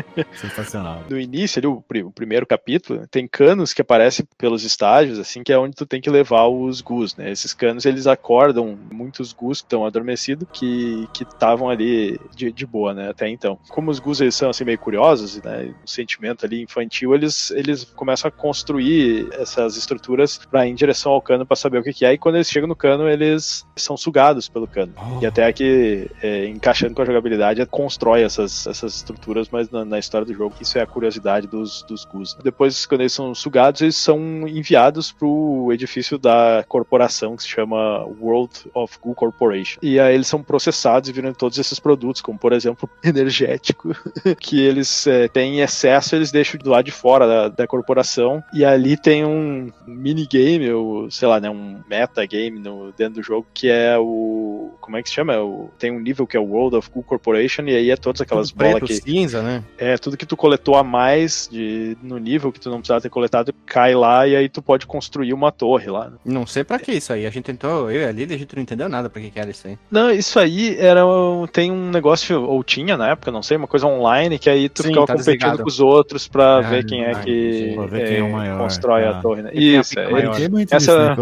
Sensacional. no início ali, o, o primeiro capítulo, tem canos que aparecem pelos estágios, assim, que é onde tu tem que levar os gus, né? Esses canos, eles acordam muitos gus que estão adormecidos, que estavam ali de, de boa, né? Até então. Como os gus, eles são, assim, meio curiosos, né? Um sentimento ali infantil, eles, eles começam a construir essas estruturas para ir em direção ao cano para saber o que, que é, e quando eles chegam no cano, eles são sugados pelo cano. E até que, é, encaixando com a jogabilidade, constrói essas, essas estruturas, mas na, na história do jogo, isso é a curiosidade dos, dos Gus. Depois, quando eles são sugados, eles são enviados pro edifício da corporação que se chama World of Goo Corporation. E aí eles são processados e viram todos esses produtos, como por exemplo, energético, que eles é, têm excesso, eles deixam do lado de fora da, da corporação. E ali tem um minigame, ou sei lá, né, um metagame no, dentro do jogo, que é o. Como é que se chama? É o, tem um nível que é o World of Goo Corporation, e aí é todas aquelas Tudo bolas preto, que. cinza, né? É, tudo que tu coletou a mais de, no nível que tu não precisava ter coletado, cai lá e aí tu pode construir uma torre lá. né? Não sei pra que isso aí. A gente tentou, eu e a Lili, a gente não entendeu nada pra que, que era isso aí. Não, isso aí era um- tem um negócio, ou tinha na época, não sei, uma coisa online, que aí tu Sim, ficava tá competindo desligado. com os outros pra Ah, ver quem é ah, que quem é o maior, constrói tá. a torre, né? Isso, é, muito Essa-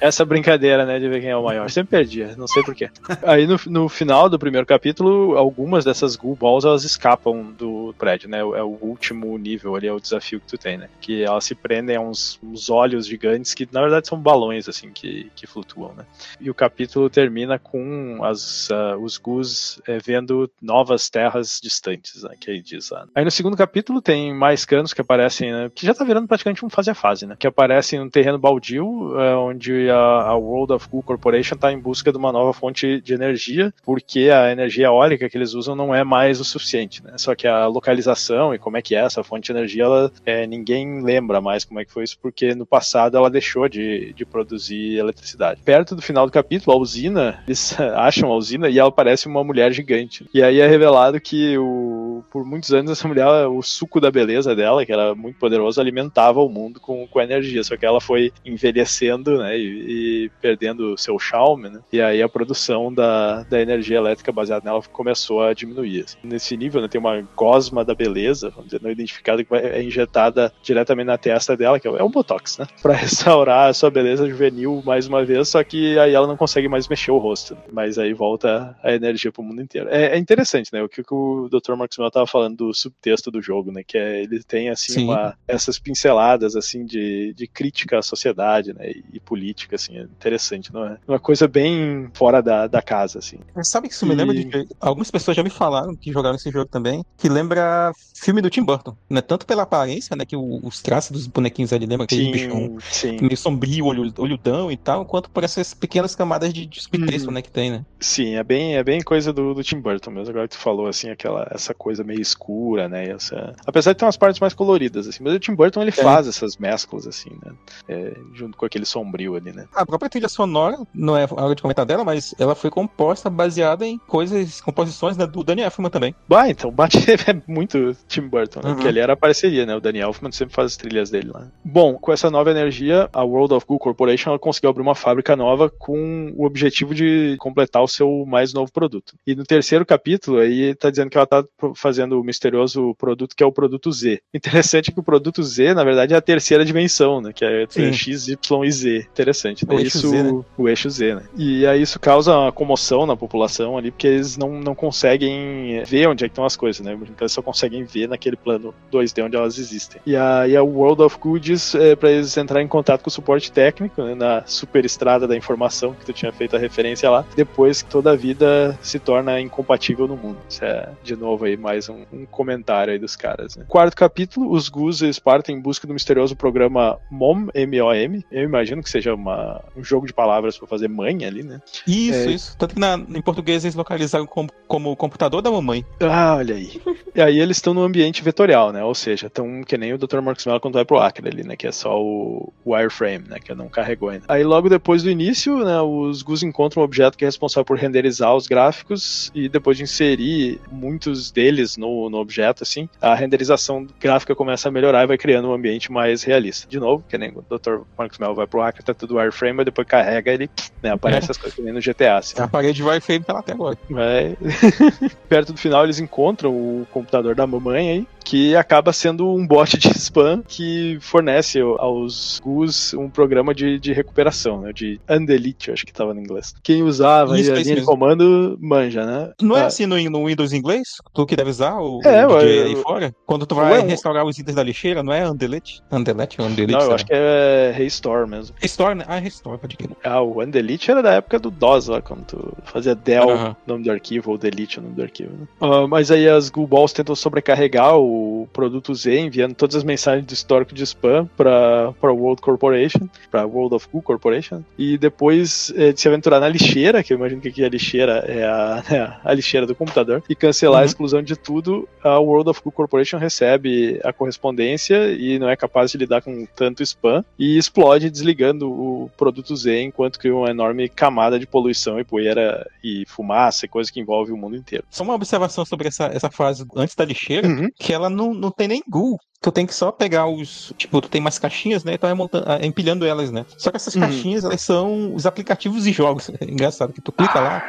essa brincadeira, né, de ver quem é o maior. Sempre perdia, não sei porquê. Aí no, no final do primeiro capítulo, algumas dessas Ghoul Balls elas escapam do prédio, né? É o último nível ali, é o desafio que tu tem, né? Que elas se prendem a uns, uns olhos gigantes que na verdade são balões, assim, que, que flutuam, né? E o capítulo termina com as, ah, os Gus eh, vendo novas terras distantes, né? Que aí diz lá. Aí no segundo capítulo tem mais canos que aparecem, né? Que já tá virando praticamente um fase a fase, né? Que aparecem num terreno baldio, eh, onde a, a World of Goo Corporation tá em busca de uma nova fonte de energia, porque a energia eólica que eles usam não é mais o suficiente, né? Só que a localização e como é que é essa fonte de energia, ela, é, ninguém lembra mais como é que foi isso, porque no passado ela deixou de, de produzir eletricidade. Perto do final do capítulo, a usina, eles acham a usina e ela parece uma mulher gigante. E aí é revelado que o, por muitos anos essa mulher, o suco da beleza dela, que era muito poderoso, alimentava o mundo com, com energia. Só que ela foi envelhecendo né, e, e perdendo seu charme, né? E aí a produção da, da energia elétrica baseada nela começou a diminuir. Assim. Nesse nível, né, tem uma gosma da beleza, vamos dizer, não identificada, que é injetada diretamente na testa dela, que é o Botox, né? Pra restaurar a sua beleza juvenil mais uma vez, só que aí ela não consegue mais mexer o rosto. Né? Mas aí volta a energia pro mundo inteiro. É, é interessante, né? O que, que o Dr. Maxwell tava falando do subtexto do jogo, né? Que é, ele tem, assim, uma, essas pinceladas, assim, de, de crítica à sociedade, né? E, e política, assim, é interessante, não é? Uma coisa bem fora da, da casa, assim. Sabe que isso me lembra de. Algumas pessoas já me falaram que jogaram esse jogo também, que lembra filme do Tim Burton, né? Tanto pela aparência, né? Que os traços dos bonequinhos ali lembra aquele bichão meio sombrio, olho, olhudão e tal, quanto por essas pequenas camadas de, de subtexto, uhum. né? Que tem, né? Sim, é bem, é bem coisa do, do Tim Burton mesmo. Agora que tu falou, assim, aquela, essa coisa meio escura, né? Essa... Apesar de ter umas partes mais coloridas, assim, mas o Tim Burton ele é. faz essas mesclas, assim, né? É, junto com aquele sombrio ali, né? A própria trilha sonora, não é hora de comentar dela, mas ela foi composta baseada em coisas, composições né, do Danny Elfman também. Bah, então bate é muito Tim Burton, né? Uhum. Porque ele era parceria, né? O Danny Elfman sempre faz as trilhas dele lá. Bom, com essa nova energia, a World of Goo Corporation ela conseguiu abrir uma fábrica nova com o objetivo de completar o seu mais novo produto. E no terceiro capítulo, aí tá dizendo que ela tá fazendo o misterioso produto que é o produto Z. Interessante que o produto Z, na verdade, é a terceira dimensão, né? Que é X, Y e Z. Interessante, né? O isso, eixo Z, né? O eixo Z, né? E aí isso causa uma comoção na população ali, porque eles não, não conseguem ver onde é que estão as coisas, né? Então eles só conseguem ver naquele plano 2D onde elas existem. E aí a World of Goods é para eles entrarem em contato com o suporte técnico, né, na superestrada da informação que tu tinha feito a referência lá, depois que toda a vida se torna incompatível no mundo. Isso é, de novo, aí mais um, um comentário aí dos caras. Né? Quarto capítulo, os Gus eles partem em busca do misterioso programa MOM, M-O-M. Eu imagino que seja uma, um jogo de palavras para fazer mãe ali, né? Isso, é... isso. Tanto que na, em português eles localizaram como, como o computador da mamãe. Ah, olha aí. e aí eles estão no ambiente vetorial, né? Ou seja, estão que nem o Dr. Marcos Mello quando vai pro Acre ali, né? Que é só o wireframe, né? Que não carregou ainda. Aí logo depois do início, né? Os Gus encontram um objeto que é responsável por renderizar os gráficos e depois de inserir muitos deles no, no objeto, assim, a renderização gráfica começa a melhorar e vai criando um ambiente mais realista. De novo, que nem o Dr. Marcos Mello vai pro Acre, tá tudo wireframe, mas depois carrega ele, né? Aparece é. as coisas que nem no GTA. Assim. A parede wireframe tá lá até agora. Vai. Perto do final eles encontram o computador da mamãe aí, que acaba sendo um bot de spam que fornece aos Gus um programa de, de recuperação, né? De Undelete, acho que estava no inglês. Quem usava isso, a linha de comando manja, né? Não é ah. assim no, no, Windows inglês? Tu que deve usar o, é, o DJ aí fora? Quando tu vai restaurar os itens da lixeira, não é Undelete? Undelete ou Undelete? Não, eu acho que é Restore mesmo. Restore, né? Ah, Restore, pode crer. Ah, o Undelete era da época do DOS, lá, quando tu fazia del, uh -huh. nome do arquivo, ou delete o nome do arquivo. Né? Uh, mas aí as Google Balls tentam sobrecarregar o o produto Z, enviando todas as mensagens do histórico de spam para a World Corporation, para World of Cool Corporation, e depois é, de se aventurar na lixeira, que eu imagino que aqui a lixeira é a, é a lixeira do computador, e cancelar uhum. a exclusão de tudo, a World of Cool Corporation recebe a correspondência e não é capaz de lidar com tanto spam e explode desligando o produto Z enquanto cria uma enorme camada de poluição e poeira e fumaça e coisa que envolve o mundo inteiro. Só uma observação sobre essa, essa fase antes da lixeira, uhum. que ela não, não tem nem ghoul tu tem que só pegar os. Tipo, tu tem mais caixinhas, né? E tu vai montando, ah, empilhando elas, né? Só que essas uhum. caixinhas, elas são os aplicativos de jogos. É engraçado que tu clica ah, lá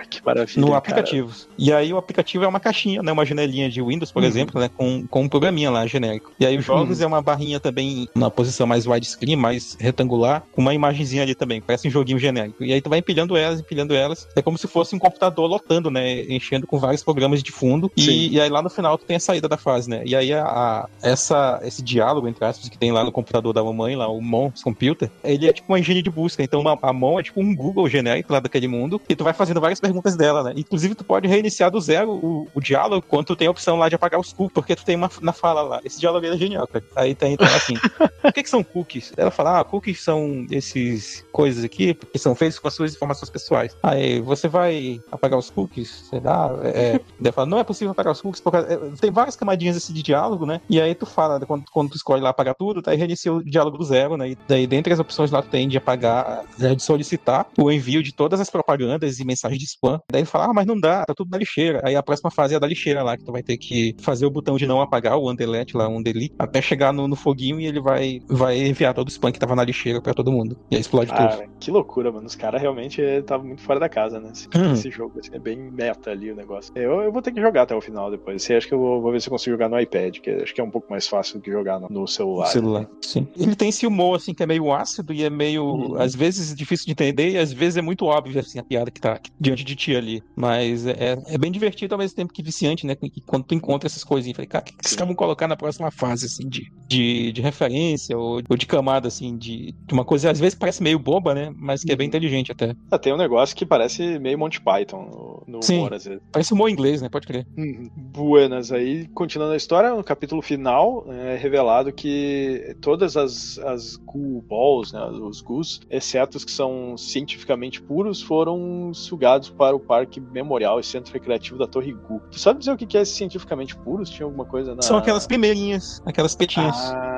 no aplicativos. E aí o aplicativo é uma caixinha, né? Uma janelinha de Windows, por uhum. exemplo, né? Com, com um programinha lá genérico. E aí os jogos uhum. é uma barrinha também na posição mais widescreen, mais retangular, com uma imagenzinha ali também. Parece um joguinho genérico. E aí tu vai empilhando elas, empilhando elas. É como se fosse um computador lotando, né? Enchendo com vários programas de fundo. E, e, aí lá no final tu tem a saída da fase, né? E aí a, a essa, esse diálogo, entre aspas, que tem lá no computador da mamãe, lá, o Mon's Computer, ele é tipo uma engine de busca. Então a mão é tipo um Google genérico lá daquele mundo, e tu vai fazendo várias perguntas dela, né? Inclusive, tu pode reiniciar do zero o, o diálogo quando tu tem a opção lá de apagar os cookies, porque tu tem uma na fala lá. Esse diálogo é genial, cara. Aí tem, então, assim, o que, que são cookies? Ela fala, ah, cookies são esses coisas aqui, que são feitos com as suas informações pessoais. Aí, você vai apagar os cookies? Será? É, é. fala, não é possível apagar os cookies, porque é, tem várias camadinhas assim de diálogo, né? E aí tu fala Quando, quando tu escolhe lá apagar tudo, daí reinicia o diálogo do zero, né? E daí, dentre as opções lá, tu tem de apagar, é, de solicitar o envio de todas as propagandas e mensagens de spam. Daí ele fala, ah, mas não dá, tá tudo na lixeira. Aí a próxima fase é a da lixeira lá, que tu vai ter que fazer o botão de não apagar, o undelete lá, um delete, até chegar no, no foguinho e ele vai, vai enviar todo o spam que tava na lixeira pra todo mundo. E aí explode Ah, tudo. que loucura, mano. Os caras realmente estavam muito fora da casa, né? Esse, Uhum. esse jogo assim, é bem meta ali o negócio. Eu, eu vou ter que jogar até o final depois. Esse acho que eu vou, vou ver se eu consigo jogar no iPad, que acho que é um pouco mais fácil que jogar no, no celular. O celular. Sim. Ele tem esse humor, assim, que é meio ácido e é meio, Uhum. às vezes, difícil de entender e às vezes é muito óbvio, assim, a piada que tá diante de ti ali. Mas é, é bem divertido ao mesmo tempo que viciante, né? E quando tu encontra essas coisinhas, falei, cara, o que, caras vão colocar na próxima fase, assim, de, de, de referência ou, ou de camada, assim, de, de uma coisa, às vezes parece meio boba, né? Mas que é bem inteligente até. Ah, tem um negócio que parece meio Monty Python no, no Sim. humor, às vezes. Parece humor inglês, né? Pode crer. Uhum. Buenas. Aí, continuando a história, no capítulo final é revelado que todas as, as goo balls, né, os gus, exceto os que são cientificamente puros, foram sugados para o Parque Memorial e Centro Recreativo da Torre Gu. Tu sabe dizer o que é cientificamente puros? Tinha alguma coisa na... São aquelas primeirinhas, aquelas petinhas. Ah,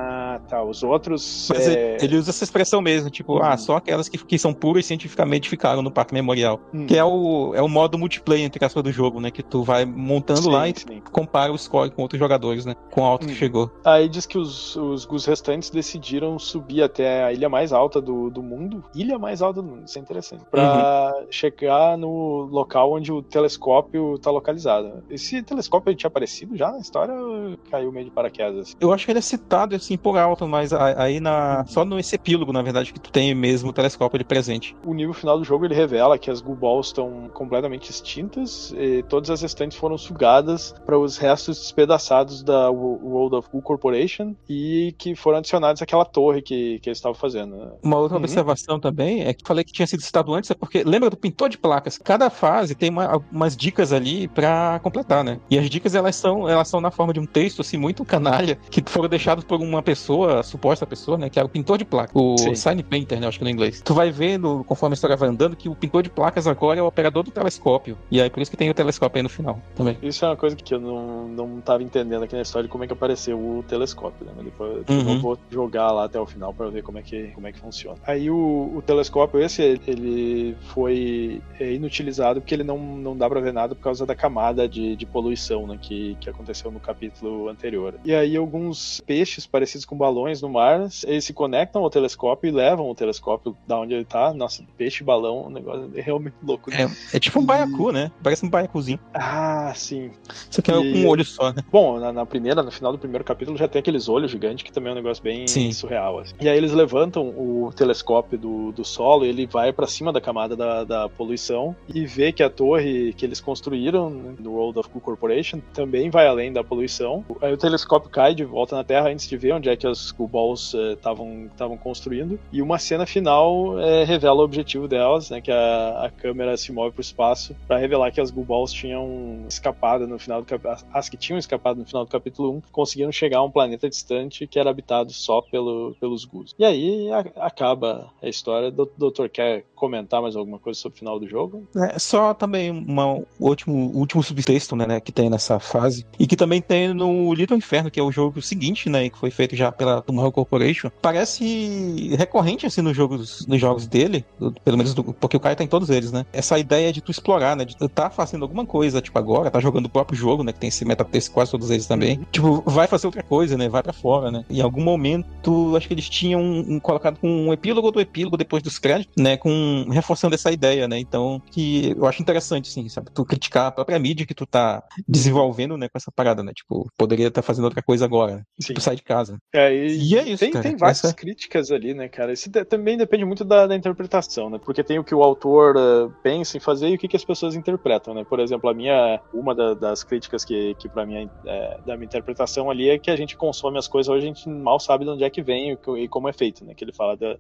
tá. Os outros... Mas é... ele, usa essa expressão mesmo, tipo, Uhum. ah, só aquelas que, que são puras cientificamente ficaram no Parque Memorial. Hum. Que é o, é o modo multiplayer, entre aspas, do jogo, né? Que tu vai montando Sim, lá e sim. compara o score com outros jogadores, né? Com alto Hum. que chegou. Aí diz que os, os restantes decidiram subir até a ilha mais alta do, do mundo. Ilha mais alta do mundo, isso é interessante. Pra Uhum. chegar no local onde o telescópio tá localizado. Esse telescópio tinha aparecido já na história ou caiu meio de paraquedas? Eu acho que ele é citado assim por alto, mas aí na, só nesse epílogo, na verdade, que tu tem mesmo o telescópio ali presente. O nível final do jogo ele revela que as Goo Balls estão completamente extintas e todas as restantes foram sugadas para os restos despedaçados da Wo- World of Goo Corporation e que foram adicionados àquela torre que, que eles estavam fazendo. né? Uma outra Uhum. observação também é que falei que tinha sido citado antes, é porque lembra do pintor de placas? Cada fase tem uma- algumas dicas ali pra completar, né? E as dicas elas são, elas são na forma de um texto assim muito canalha que foram deixados por uma pessoa, suposta pessoa, né? Que era o pintor de placas, o Sim. sign painter, né? Acho que no inglês. Tu vai vendo conforme a história vai andando que o pintor de placas agora é o operador do telescópio. E aí por isso que tem o telescópio aí no final também. Isso é uma coisa que eu não, não tava entendendo aqui na história de como é que apareceu o telescópio, né? Mas depois eu Uhum. vou jogar lá até o final para ver como é que, como é que funciona. Aí o, o telescópio esse, ele foi é, inutilizado porque ele não, não dá pra ver nada por causa da camada de, de poluição, né? Que, que aconteceu no capítulo anterior. E aí alguns peixes parecidos com balões no mar, eles se conectam ao telescópio e levam o telescópio da onde ele tá. Nossa, peixe balão, um negócio é realmente louco. né? É, é tipo um baiacu, né? Parece um baiacuzinho. Ah, sim. Só que é E- um olho só, né? Bom, na, na primeira, no final do primeiro capítulo já tem aqueles olhos gigantes que também é um negócio bem Sim. surreal. assim. E aí eles levantam o telescópio do, do solo e ele vai pra cima da camada da, da poluição e vê que a torre que eles construíram né, no World of Goo Corporation também vai além da poluição. Aí o telescópio cai de volta na Terra antes de ver onde é que as Goo Balls estavam estavam construindo e uma cena final eh, revela o objetivo delas, né, que a, a câmera se move pro espaço para revelar que as Goo Balls tinham escapado no final do cap... as que tinham escapado no final do capítulo 1 conseguiram chegar a um planeta distante que era habitado só pelo, pelos Gus. E aí a- acaba a história. O doutor quer comentar mais alguma coisa sobre o final do jogo? É, só também um último, último subtexto né, né, que tem nessa fase. E que também tem no Little Inferno, que é o jogo seguinte, né? Que foi feito já pela Tomorrow Corporation. Parece recorrente assim nos jogos, nos jogos dele, pelo menos do- porque o cara tá em todos eles, né? Essa ideia de tu explorar, né? De tu tá fazendo alguma coisa, tipo, agora, tá jogando o próprio jogo, né? Que tem esse metatexto quase todos eles também. Tipo, vai fazer outra coisa, né? Vai pra fora, né? Em algum momento, acho que eles tinham um, colocado com um epílogo do epílogo depois dos créditos, né? Com reforçando essa ideia, né? Então, que eu acho interessante, assim, sabe? Tu criticar a própria mídia que tu tá desenvolvendo, né? Com essa parada, né? Tipo, poderia estar fazendo outra coisa agora. Né? Tu sai de casa. É, e, E é isso, tem, cara. tem várias Essa- críticas ali, né, cara? Isso também depende muito da, da interpretação, né? Porque tem o que o autor eh, pensa em fazer e o que, que as pessoas interpretam, né? Por exemplo, a minha uma da- das críticas que, que para mim é, da minha interpretação ali é que a gente consome as coisas hoje a gente mal sabe de onde é que vem e e como é feito, né? Que ele fala da,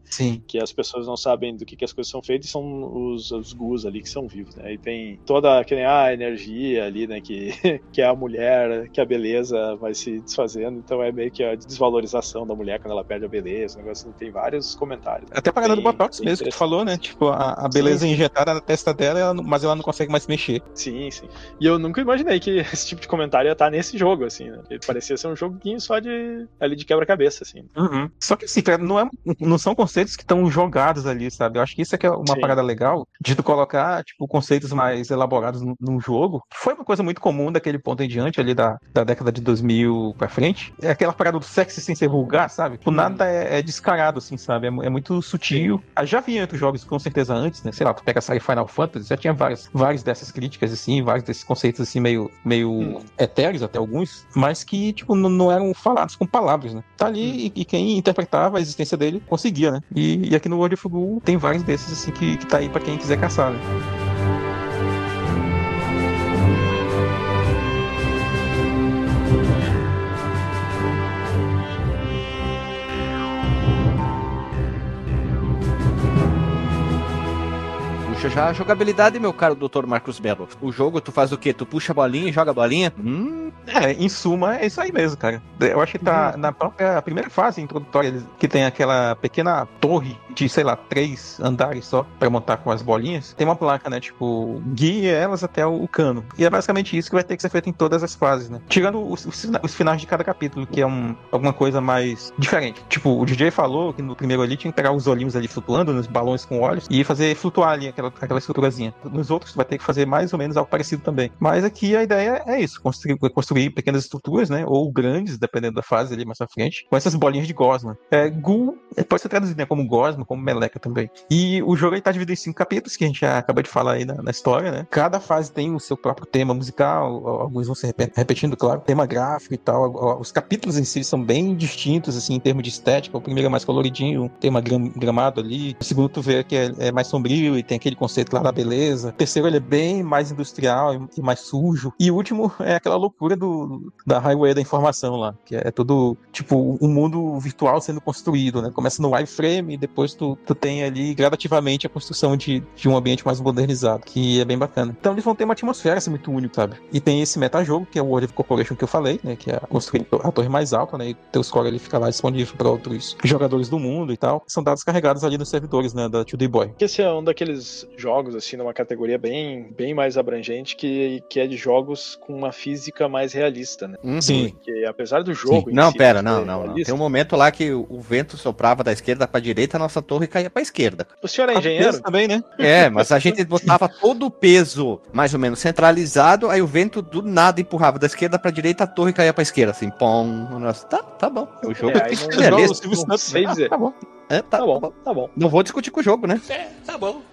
que as pessoas não sabem do que, que as coisas são feitas e são os, os gus ali que são vivos, né? E tem toda que nem a energia ali, né? Que, que é a mulher, que a beleza vai se desfazendo, então é meio que a desvalorização da mulher quando ela perde a beleza, negócio, tem vários comentários. Até a parada do Botox mesmo que falou, né? Tipo, a, a beleza Sim. injetada na testa dela, ela mas ela não consegue mais se mexer. Sim, sim. E eu nunca imaginei que esse tipo de comentário ia estar nesse jogo, assim, né? Ele parecia ser um joguinho só de ali de quebra-cabeça, assim. Só que assim, cara, não, é, não são conceitos que estão jogados ali, sabe? Eu acho que isso é que é uma Sim. parada legal de tu colocar, tipo, conceitos mais elaborados num- jogo. Foi uma coisa muito comum daquele ponto em diante, ali da, da década de 2000 pra frente. É aquela parada do sexy sem ser vulgar, sabe? Tipo, nada é, é descarado, assim, sabe? É, é muito sutil. Ah, Já havia outros jogos, com certeza, antes, né? Sei lá, tu pega a série Final Fantasy, já tinha várias, várias dessas críticas, assim, vários desses conceitos, assim, meio, meio Hum. etéreos até alguns, mas que, tipo, não, não eram falados com palavras, né? Tá ali e, e quem interpretava a existência dele conseguia, né? E, e aqui no World of Ghoul tem vários desses, assim, que, que tá aí pra quem quiser caçar, né? Puxa já a jogabilidade, meu caro Dr. Marcos Belo. O jogo, tu faz o quê? Tu puxa a bolinha e joga a bolinha? Hum, É, em suma, é isso aí mesmo, cara. Eu acho que tá na própria primeira fase introdutória, que tem aquela pequena torre de, sei lá, três andares só, pra montar com as bolinhas. Tem uma placa, né? Tipo, guia elas até o cano. E é basicamente isso que vai ter que ser feito em todas as fases, né? Tirando os, os, os finais de cada capítulo, que é um, alguma coisa mais diferente. Tipo, o DJ falou que no primeiro ali tinha que pegar os olhinhos ali flutuando, nos balões com olhos, e fazer flutuar ali aquela, aquela estruturazinha. Nos outros, tu vai ter que fazer mais ou menos algo parecido também. Mas aqui a ideia é isso: construir, construir pequenas estruturas, né? Ou grandes, dependendo da fase ali mais pra frente, com essas bolinhas de gosma. É, Ghoul pode ser traduzido né, como gosma, como meleca também. E o jogo aí tá dividido em cinco capítulos, que a gente já acabou de falar aí na, na história, né? Cada fase tem o seu próprio tema musical, alguns vão se repe- repetindo, claro, tema gráfico e tal. Os capítulos em si são bem distintos, assim, em termos de estética. O primeiro é mais coloridinho, um tema gram- gramado ali. O segundo tu vê que é, é mais sombrio e tem aquele conceito lá da beleza. O terceiro ele é bem mais industrial e, e mais sujo. E o último é aquela loucura do, da highway da informação lá, que é tudo, tipo, um mundo virtual sendo construído, né? Começa no wireframe e depois tu, tu tem ali gradativamente a construção de, de um ambiente mais modernizado, que é bem bacana. Então eles vão ter uma atmosfera assim, muito única, sabe? E tem esse metajogo, que é o World of Corporation que eu falei, né? Que é construir a torre mais alta, né? E teu score ele fica lá disponível para outros jogadores do mundo e tal. São dados carregados ali nos servidores, né? Da 2D Boy. Porque esse é um daqueles jogos, assim, numa categoria bem, bem mais abrangente, que, que é de jogos com uma física mais realista, né? uhum. Sim. Porque apesar do jogo. em Não, si pera, não, não, não. Tem um momento lá que o o vento soprava da esquerda pra direita, a nossa torre caía pra esquerda. O senhor é engenheiro? também, né? É, mas a gente botava todo o peso mais ou menos centralizado, aí o vento do nada empurrava da esquerda pra direita, a torre caía pra esquerda, assim, pom. Nossa, tá, tá bom. O jogo É, tem aí que não- ser realista. o Silvio não Santos, sei né? dizer. Ah, tá bom. É, tá, Tá bom, tá bom. Não vou discutir com o jogo, né?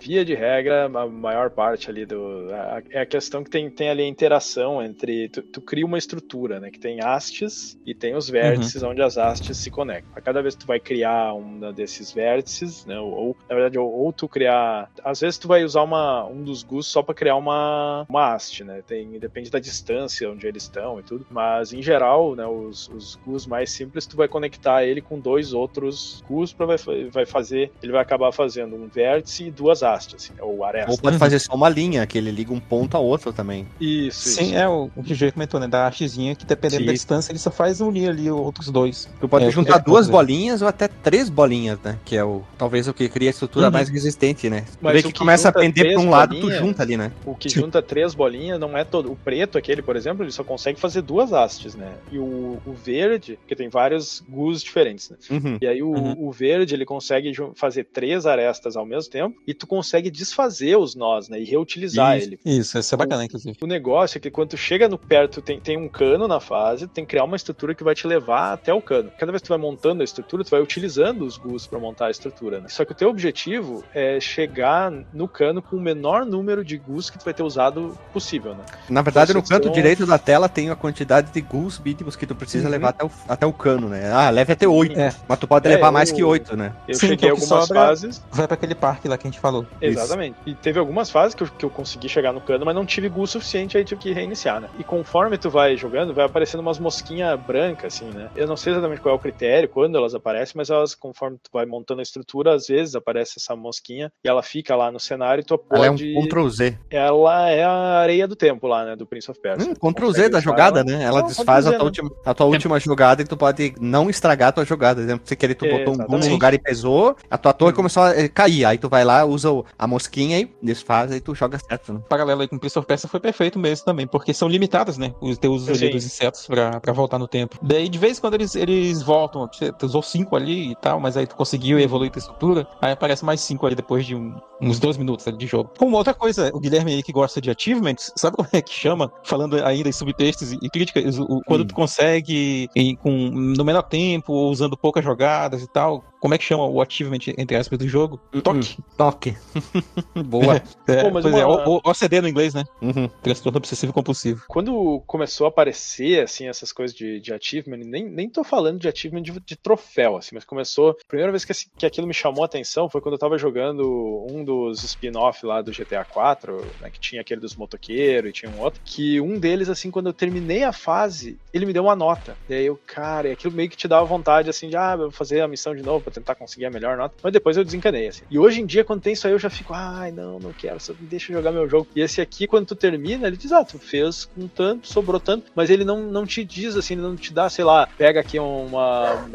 Via de regra, a maior parte ali do. a- É a questão que tem, tem ali a interação entre. Tu, tu cria uma estrutura, né? Que tem hastes e tem os vértices onde as hastes se conectam. A cada vez que tu vai criar um desses vértices, né? Ou, ou, na verdade, ou, ou tu criar. Às vezes tu vai usar uma, um dos GUS só para criar uma, uma haste, né? Tem, depende da distância onde eles estão e tudo. Mas em geral, né? Os, os GUS mais simples, tu vai conectar ele com dois outros GUS para vai, vai fazer. Ele vai acabar fazendo um vértice e duas hastes, assim, ou arestas. Ou pode fazer só uma linha, que ele liga um ponto a outro também. Isso, Sim, isso. é o, o que o G comentou, né? Da hastezinha, que dependendo Sim. da distância, ele só faz unir ali outros dois. Tu pode É, juntar é, duas é. bolinhas ou até três bolinhas, né? Que é o talvez o que cria a estrutura Uhum. mais resistente, né? Tu Mas vê o que, que começa a junta pender pra três um lado, tu bolinhas- junta ali, né? O que junta três bolinhas não é todo. O preto, aquele, por exemplo, ele só consegue fazer duas hastes, né? E o, o verde, porque tem vários GUs diferentes, né? Uhum. E aí o, Uhum. o verde ele consegue fazer três arestas ao mesmo tempo e tu consegue desfazer os nós, né? E reutilizar Isso, ele. Isso, isso é bacana, inclusive. O negócio é que quando tu chega no perto, tem, tem um cano na fase, tem que criar uma estrutura que vai te levar até o cano. Cada vez que tu vai montando a estrutura, tu vai utilizando os GUs para montar a estrutura, né? Só que o teu objetivo é chegar no cano com o menor número de GUs que tu vai ter usado possível, né? Na verdade, no canto direito da tela tem a quantidade de ghouls mínimos que tu precisa Uhum. levar até o, até o cano, né? Ah, leve até oito. É. Mas tu pode É, levar eu- mais que oito, né? Né? Eu Sim, cheguei então algumas sobra- fases. Vai pra aquele parque lá que a gente falou. Exatamente. E teve algumas fases que eu, que eu consegui chegar no cano, mas não tive gol suficiente, aí tive que reiniciar, né? E conforme tu vai jogando, vai aparecendo umas mosquinhas brancas, assim, né? Eu não sei exatamente qual é o critério, quando elas aparecem, mas elas, conforme tu vai montando a estrutura, às vezes aparece essa mosquinha e ela fica lá no cenário e tu Ela é um pode. Ctrl Z. Ela é a areia do tempo lá, né? Do Prince of Persia. Hum, Ctrl Z da jogada, ela. né? Ela Não, desfaz a tua, né? última, a tua última jogada e tu pode não estragar a tua jogada. Por exemplo, se querer tu É, botou um boom no lugar e pesou, a tua torre começou a eh, cair. Aí tu vai lá, usa a mosquinha e desfaz e tu joga certo, né? paralelo aí com o Prince of Persia foi perfeito mesmo também, porque são limitadas, né? Os teus ali dos insetos pra, pra voltar no tempo. Daí, de vez em quando eles, eles voltam, você tu usou cinco ali e tal, mas aí tu conseguiu evoluir tua estrutura, aí aparece mais cinco ali depois de um- uns dois minutos ali de jogo. Como outra coisa, o Guilherme aí que gosta de achievements, sabe como é que chama? Falando ainda em subtextos e críticas, o- quando Hum. tu consegue em- com, no menor tempo, ou usando poucas jogadas e tal, como é que chama o achievement, entre aspas, do jogo? Toque. Toque. Boa. É, Pô, mas pois é, uma- o, o OCD no inglês, né? Uhum. Transtorno obsessivo compulsivo. Quando começou a aparecer, assim, essas coisas de, de achievement, nem, nem tô falando de achievement de, de troféu, assim, mas começou. A primeira vez que, assim, que aquilo me chamou a atenção foi quando eu tava jogando um dos spin-off lá do GTA IV, né, que tinha aquele dos motoqueiros e tinha um outro, que um deles, assim, quando eu terminei a fase, ele me deu uma nota. E aí eu, cara, e aquilo meio que te dava vontade, assim, de, ah, eu vou fazer a missão de novo pra tentar conseguir a melhor nota. Mas depois eu desencanei, assim. E hoje em dia, quando tem isso aí, eu já fico, ai, não, não quero, só me deixa jogar meu jogo. E esse aqui, quando tu termina, ele diz, ah, tu fez com tanto, sobrou tanto, mas ele não, não te diz, assim, ele não te dá, sei lá, pega aqui uma.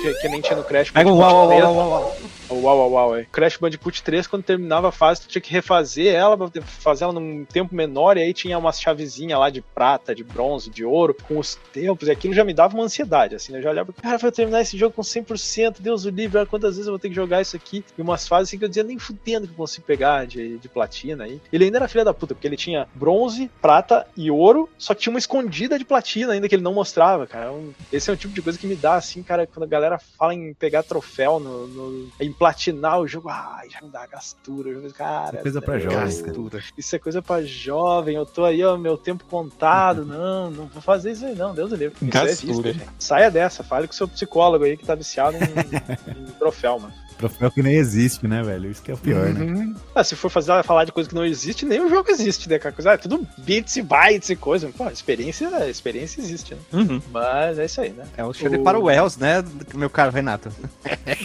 Que, que nem tinha no Crash. Pega um uau, uau, 3, uau, uau, uau. Uau, uau, é. Crash Bandicoot 3, quando terminava a fase, tu tinha que refazer ela, fazer ela num tempo menor, e aí tinha uma chavezinha lá de prata, de bronze, de ouro, com os tempos, e aquilo já me dava uma ansiedade, assim, né? Eu já olhava, cara, vai terminar esse jogo com 100%, Deus o livre, olha quantas vezes eu vou ter que jogar isso aqui, e umas fases assim que eu dizia, nem fudendo que eu consigo pegar de, de platina aí. Ele ainda era filha da puta, porque ele tinha bronze, prata e ouro, só que tinha uma escondida de platina ainda que ele não mostrava, cara. É Esse é o tipo de coisa que me dá, assim, cara, quando a galera fala em pegar troféu, no, no- platinar o jogo, ai, já me dá gastura. Cara, Isso é coisa pra é, jovem. Gastura. Isso é coisa pra jovem, eu tô aí, ó, meu tempo contado. Não, não vou fazer isso aí, não, Deus do livre. Isso é Gastura. vício, gente. Saia dessa, fale com o seu psicólogo aí que tá viciado em, em troféu, mano. Troféu que nem existe, né, velho? Isso que é o pior, né? Uhum. Ah, se for fazer falar de coisa que não existe, nem o jogo existe, né? Coisa, ah, é tudo bits e bytes e coisa. Pô, experiência, a experiência existe, né? Uhum. Mas é isso aí, né? É o show de Paruels, né, meu caro Renato?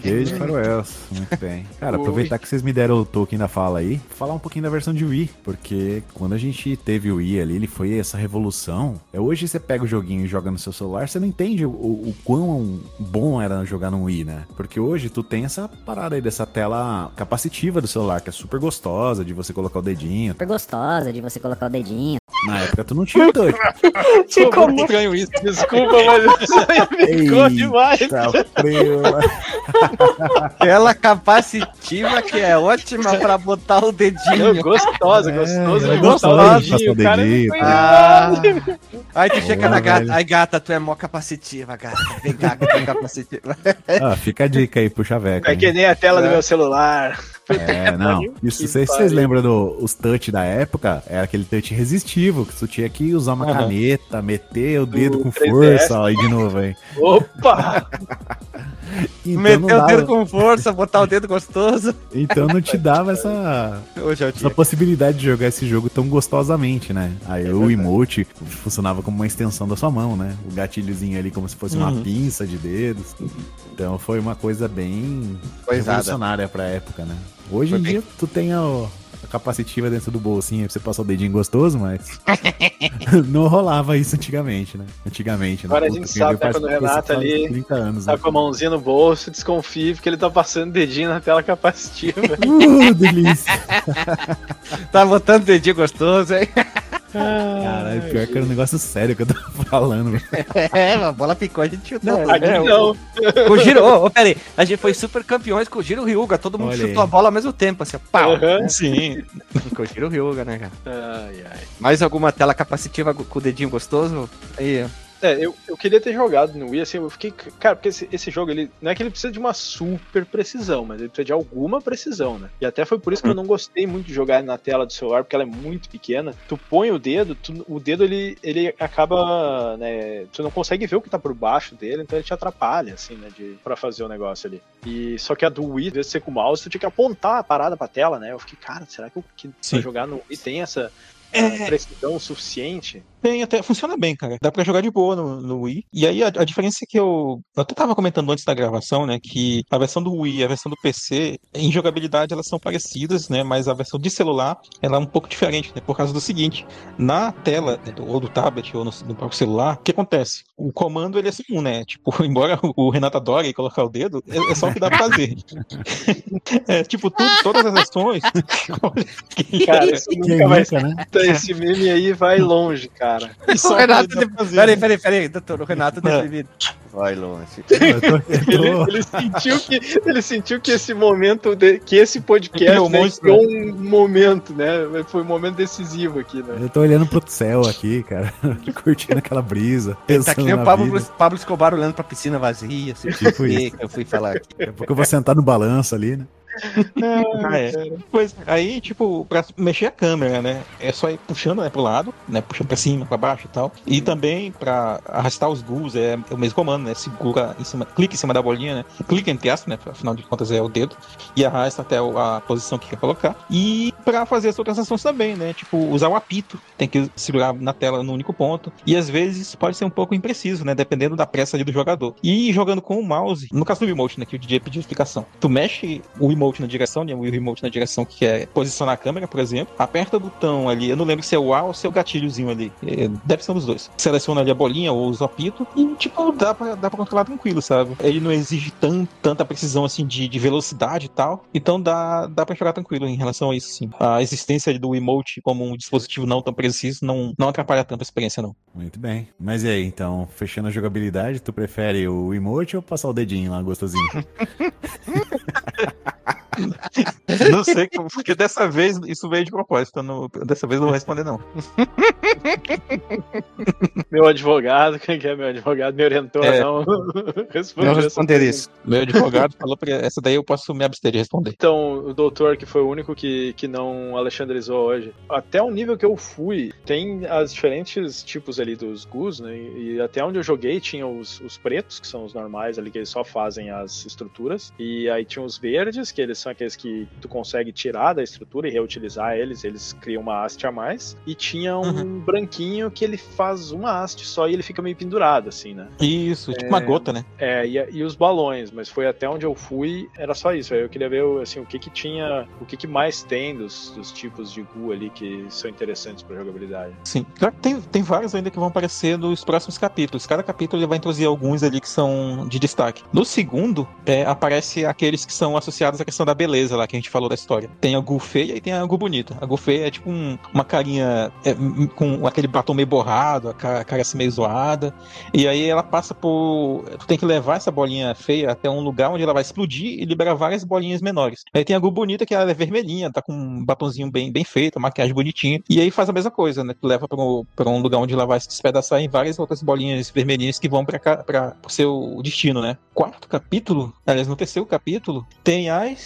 Cheio de faroels. Muito bem. Cara, aproveitar que vocês me deram o token da fala aí, falar um pouquinho da versão de Wii. Porque quando a gente teve o Wii ali, ele foi essa revolução. É, hoje você pega o joguinho e joga no seu celular, você não entende o, o quão bom era jogar no Wii, né? Porque hoje tu tem essa parada aí dessa tela capacitiva do celular, que é super gostosa de você colocar o dedinho. super gostosa de você colocar o dedinho. Na época tu não tinha o touch. Ficou muito estranho isso. Desculpa, mas isso aí ficou Eita, demais. frio. Tela capacitiva que é ótima pra botar o dedinho. Gostosa, É, gostoso é de botar gostoso o dedinho. o dedinho, Ah, aí tu chega Boa, na gata, velho. aí gata, tu é mó capacitiva, gata. Vem cá, que tu é capacitiva. Ah, fica a dica aí pro Chaveco. É que nem a tela do meu celular. É, não. Isso, vocês, vocês lembram dos touch da época? Era aquele touch resistivo, que tu tinha que usar uma Aham. caneta, meter o dedo com 3DS. força, ó, aí de novo, hein? Opa! Então Meter não, o dedo dava, com força, botar o dedo gostoso. então não te dava essa, é essa possibilidade de jogar esse jogo tão gostosamente, né? Aí o emote funcionava como uma extensão da sua mão, né? O gatilhozinho ali como se fosse uma Uhum. pinça de dedos. Então foi uma coisa bem Coisada. revolucionária pra época, né? Hoje Foi em bem- dia tu tem a, a capacitiva dentro do bolsinho pra você passar o dedinho gostoso, mas não rolava isso antigamente, né? Antigamente, né? Agora a Puta, gente quem sabe, né, quando o Renato ali 30 anos, Tá né? com a mãozinha no bolso, desconfie porque ele tá passando o dedinho na tela capacitiva. Uh, delícia! Tá botando dedinho gostoso, hein? Caralho, pior que era um negócio sério que eu tava falando. velho. É, a bola picou, a gente chutou. Aqui não. Com o Giro, ô, ô, pera aí, a gente foi super campeões com o Giro Ryuga, todo mundo Olha chutou aí. a bola ao mesmo tempo, assim, ó, pau. Aham. Sim. Com o Giro Ryuga, né, cara? Ai, ai. Mais alguma tela capacitiva com o dedinho gostoso? Aí, ó. É, eu, eu queria ter jogado no Wii, assim, eu fiquei. Cara, porque esse, esse jogo, ele não é que ele precisa de uma super precisão, mas ele precisa de alguma precisão, né? E até foi por isso que eu não gostei muito de jogar na tela do celular, porque ela é muito pequena. Tu põe o dedo, tu- o dedo ele, ele acaba, né? Tu não consegue ver o que tá por baixo dele, então ele te atrapalha, assim, né? De, pra fazer o negócio ali. E só que a do Wii, às vezes você com o mouse, tu tinha que apontar a parada pra tela, né? Eu fiquei, cara, será que, eu, que jogar no Wii tem essa. É. eh, Precisão suficiente. Tem até, funciona bem, cara. Dá pra jogar de boa no, no Wii. E aí a, a diferença é que eu. Eu até tava comentando antes da gravação, né? Que a versão do Wii e a versão do PC, em jogabilidade, elas são parecidas, né? Mas a versão de celular, ela é um pouco diferente, né? Por causa do seguinte: na tela, né, do- ou do tablet, ou no, no próprio celular, o que acontece? O comando ele é comum, né? Tipo, embora o Renato adore colocar o dedo, é, é só o que dá pra fazer. é, tipo, tudo, todas as ações. Cara, isso? nunca vai né? Esse meme aí vai longe, cara. E só O Renato, de... peraí, né? peraí, peraí, doutor, o Renato É. deprimido. Vai longe. Ele, ele sentiu que, ele sentiu que esse momento, de- que esse podcast um né, monstro, criou um momento, né? Foi um momento decisivo aqui, né? Eu tô olhando pro céu aqui, cara. Curtindo aquela brisa. Tá que nem na o Pablo, vida. Pablo Escobar olhando pra piscina vazia. Assim, Tipo que isso. que eu fui falar aqui. Daqui a pouco eu vou sentar no balanço ali, né? Ah, é. Pois, aí, tipo, pra mexer a câmera, né? É só ir puxando né, pro lado, né? Puxando pra cima, pra baixo e tal. E também pra arrastar os ghouls é, é o mesmo comando, né? Segura em cima, clica em cima da bolinha, né? Clica entre aspas, né? Afinal de contas é o dedo. E arrasta até a posição que quer colocar. E pra fazer as outras ações também, né? Tipo, usar o apito. Tem que segurar na tela no único ponto. E às vezes isso pode ser um pouco impreciso, né? Dependendo da pressa ali do jogador. E jogando com o mouse, no caso do remote, né? Que o DJ pediu explicação. Tu mexe o remote na direção, né? O remote na direção que quer posicionar a câmera, por exemplo. Aperta o botão ali. Eu não lembro se é o A ou se é o gatilhozinho ali. É, deve ser um dos dois. Seleciona ali a bolinha ou o apito. E, tipo, dá pra, dá pra controlar tranquilo, sabe? Ele não exige tan, tanta precisão assim de, de velocidade e tal. Então dá, dá pra jogar tranquilo em relação a isso, sim. A existência do emote como um dispositivo não tão preciso não, não atrapalha tanto a experiência, não. Muito bem. Mas e aí, então, fechando a jogabilidade, tu prefere o emote ou passar o dedinho lá, gostosinho? Não sei, como- porque dessa vez isso veio de propósito. não- dessa vez eu não vou responder, não. Meu advogado, quem que é meu advogado? Me orientou É. não responder. Não responder isso. Meu advogado falou pra essa daí eu posso me abster de responder. Então, o doutor, que foi o único que, que não alexandrizou hoje, até o nível que eu fui, tem as diferentes tipos ali dos Gus, né? E e até onde eu joguei tinha os, os pretos, que são os normais ali, que eles só fazem as estruturas. E aí tinha os verdes, que eles são aqueles que tu consegue tirar da estrutura e reutilizar eles, eles criam uma haste a mais. E tinha um branquinho que ele faz uma haste só e ele fica meio pendurado, assim, né? Isso, tipo uma gota, né? É, e, e os balões, mas foi até onde eu fui, era só isso. Aí eu queria ver assim, o que que tinha, o que que mais tem dos, dos tipos de GU ali que são interessantes pra jogabilidade. Sim. Claro que tem, tem vários ainda que vão aparecer nos próximos capítulos. Cada capítulo ele vai introduzir alguns ali que são de destaque. No segundo, é, aparece aqueles que são associados à questão da beleza lá, que a gente falou da história. Tem a Gu feia e tem a Gu bonita. A Gu feia é tipo um- uma carinha é, com aquele batom meio borrado, a cara, a cara assim meio zoada. E aí ela passa por. Tu tem que levar essa bolinha feia até um lugar onde ela vai explodir e liberar várias bolinhas menores. Aí tem a Gu bonita, que ela é vermelhinha, tá com um batonzinho bem, bem feito, maquiagem bonitinha. E aí faz a mesma coisa, né? Tu leva pra um, pra um lugar onde ela vai se despedaçar em várias outras bolinhas vermelhinhas que vão pra, pra, pro seu destino, né? Quarto capítulo, aliás, no terceiro capítulo, tem as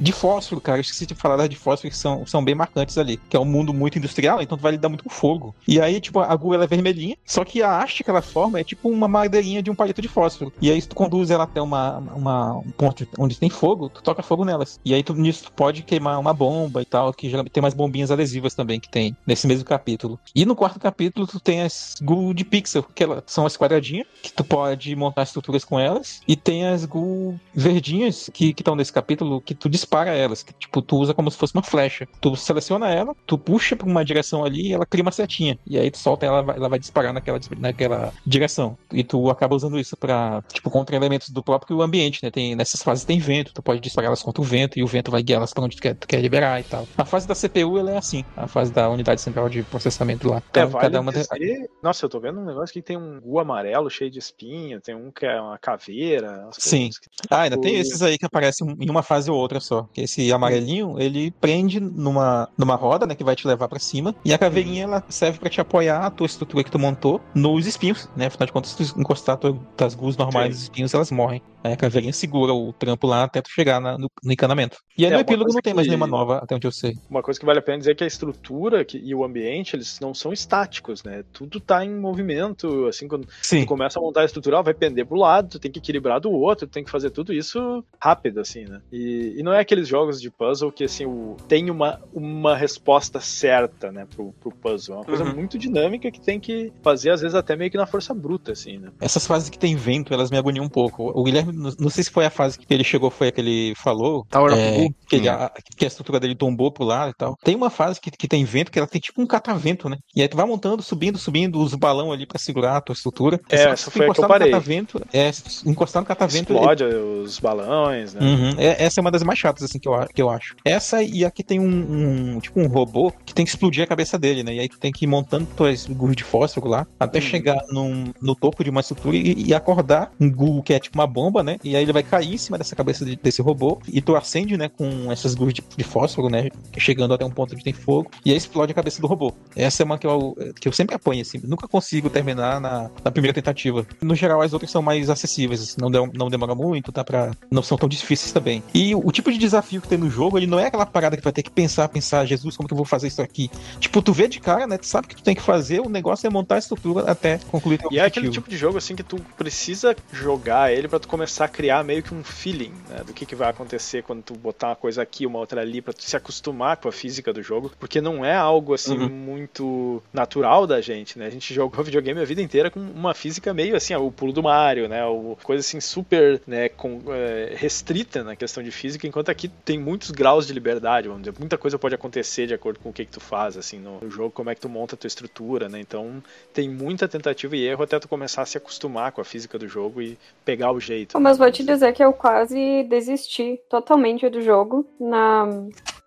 de fósforo, cara. Eu esqueci de falar das de fósforo que são, são bem marcantes ali. Que é um mundo muito industrial, então tu vai lidar muito com fogo. E aí, tipo, a agulha é vermelhinha, só que a haste que ela forma é tipo uma madeirinha de um palito de fósforo. E aí, se tu conduz ela até uma, uma, um ponto onde tem fogo, tu toca fogo nelas. E aí, tu, nisso, tu pode queimar uma bomba e tal, que geralmente tem mais bombinhas adesivas também que tem nesse mesmo capítulo. E no quarto capítulo, tu tem as GUI de pixel, que são as quadradinhas, que tu pode montar estruturas com elas. E tem as GUI verdinhas, que estão nesse capítulo, que tu dispara elas, que tipo, tu usa como se fosse uma flecha. Tu seleciona ela, tu puxa pra uma direção ali e ela cria uma setinha. E aí tu solta ela, ela vai disparar naquela, naquela direção. E tu acaba usando isso pra, tipo, contra elementos do próprio ambiente, né? Tem, nessas fases tem vento, tu pode disparar elas contra o vento e o vento vai guiar elas pra onde tu quer, tu quer liberar e tal. A fase da CPU, ela é assim, a fase da unidade central de processamento lá. É, Cada- vale cada uma tem- dizer- Nossa, eu tô vendo um negócio que tem um Gu amarelo cheio de espinha, tem um que é uma caveira. Sim. que- Ah, ainda tem O- esses aí que aparecem em uma fase ou outra só. Esse amarelinho, ele prende numa, numa roda, né, que vai te levar pra cima, e a caveirinha ela serve pra te apoiar a tua estrutura que tu montou nos espinhos, né? Afinal de contas, se tu encostar tua, das guas normais dos espinhos, elas morrem. Aí a caveirinha segura o trampo lá até tu chegar na- no, no encanamento. E aí É, no epílogo não tem mais que- nenhuma nova, até onde eu sei. Uma coisa que vale a pena dizer é que a estrutura que- e o ambiente, eles não são estáticos, né? Tudo tá em movimento, assim, quando Sim. tu começa a montar a estrutura, ela vai pender pro lado, tu tem que equilibrar do outro, tu tem que fazer tudo isso rápido, assim, né? E, e não é aqueles jogos de puzzle que, assim, o, tem uma, uma resposta certa, né, pro, pro puzzle. É uma coisa Uhum. muito dinâmica que tem que fazer, às vezes, até meio que na força bruta, assim, né? Essas fases que tem vento, elas me agoniam um pouco. O Guilherme, não não sei se foi a fase que ele chegou, foi a que ele falou. Tower of é, que, ele- Hum. a, que a estrutura dele tombou pro lado e tal. Tem uma fase que, que tem vento, que ela tem tipo um catavento, né? E aí tu vai montando, subindo, subindo os balão ali pra segurar a tua estrutura. É, essa se tu foi a que eu encostar no parei. catavento, é, encostar no catavento, ele- Explode os balões, né? Uhum. É- essa é uma das mais chatas, assim, que eu, que eu acho. Essa e aqui tem um, um- tipo um robô que tem que explodir a cabeça dele, né? E aí tu tem que ir montando tuas gurus de fósforo lá, até Uhum. chegar num- no topo de uma estrutura e, e acordar um guru que é tipo uma bomba, né? E aí ele vai cair em cima dessa cabeça de- desse robô e tu acende, né, com essas gurus de, de fósforo, né? Chegando até um ponto onde tem fogo, e aí explode a cabeça do robô. Essa é uma que eu, que eu sempre apanho, assim. Nunca consigo terminar na, na primeira tentativa. No geral, as outras são mais acessíveis, assim, não, dem- não demora muito, dá pra. Não são tão difíceis também. E o, tipo de desafio que tem no jogo, ele não é aquela parada que tu vai ter que pensar, pensar, Jesus, como que eu vou fazer isso aqui? Tipo, tu vê de cara, né? Tu sabe o que tu tem que fazer, o negócio é montar a estrutura até concluir teu E é aquele objetivo. tipo de jogo assim que tu precisa jogar ele pra tu começar a criar meio que um feeling, né, do que, que vai acontecer quando tu botar uma coisa aqui, uma outra ali, pra tu se acostumar com a física do jogo, porque não é algo assim Uhum. muito natural da gente, né? A gente jogou videogame a vida inteira com uma física meio assim, ó, o pulo do Mario, né, o coisa assim super, né, com, é, restrita na questão de física, enquanto aqui tem muitos graus de liberdade, vamos dizer, muita coisa pode acontecer de acordo com o que que tu faz assim no, no jogo, como é que tu monta a tua estrutura, né? Então, tem muita tentativa e erro até tu começar a se acostumar com a física do jogo e pegar o jeito. Mas vou te dizer que eu quase desisti totalmente do jogo na,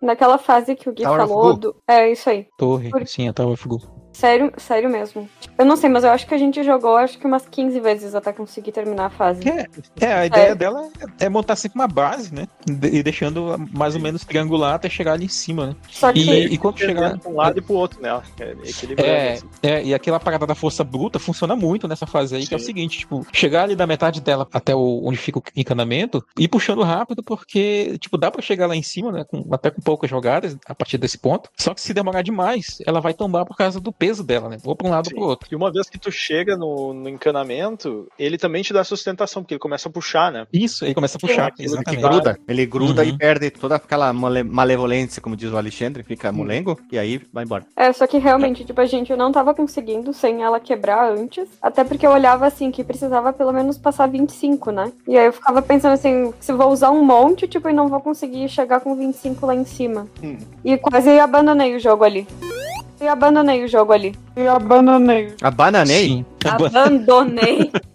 naquela fase que o Gui Tower falou. Do, é isso aí. Torre, Por- sim, a Tower of. Sério, sério mesmo. Eu não sei, mas eu acho que a gente jogou acho que umas 15 vezes até conseguir terminar a fase. É, é, a ideia dela é, é montar sempre uma base, né? De- E deixando mais ou menos triangular até chegar ali em cima, né? Só que- E, e quando chegar. pra um lado e pro outro, né? É, É, assim. é, e aquela parada da força bruta funciona muito nessa fase aí, que é o seguinte, tipo, chegar ali da metade dela até o, onde fica o encanamento e ir puxando rápido, porque, tipo, dá pra chegar lá em cima, né, com- até com poucas jogadas a partir desse ponto, só que se demorar demais, ela vai tombar por causa do peso dela, né, ou pra um lado ou pro outro. E uma vez que tu chega no, no encanamento, ele também te dá sustentação, porque ele começa a puxar, né? Isso, ele começa a puxar, Que exatamente. gruda. Ele gruda Uhum. e perde toda aquela male- malevolência, como diz o Alexandre, fica molengo e aí vai embora. É, só que realmente, tipo, a gente não tava conseguindo sem ela quebrar antes. Até porque eu olhava assim que precisava pelo menos passar 25, né? E aí eu ficava pensando assim, se vou usar um monte, tipo, e não vou conseguir chegar com 25 lá em cima. Hum. E quase abandonei o jogo ali. E abandonei o jogo ali. E abandonei. A bananei? Sim. Abandonei.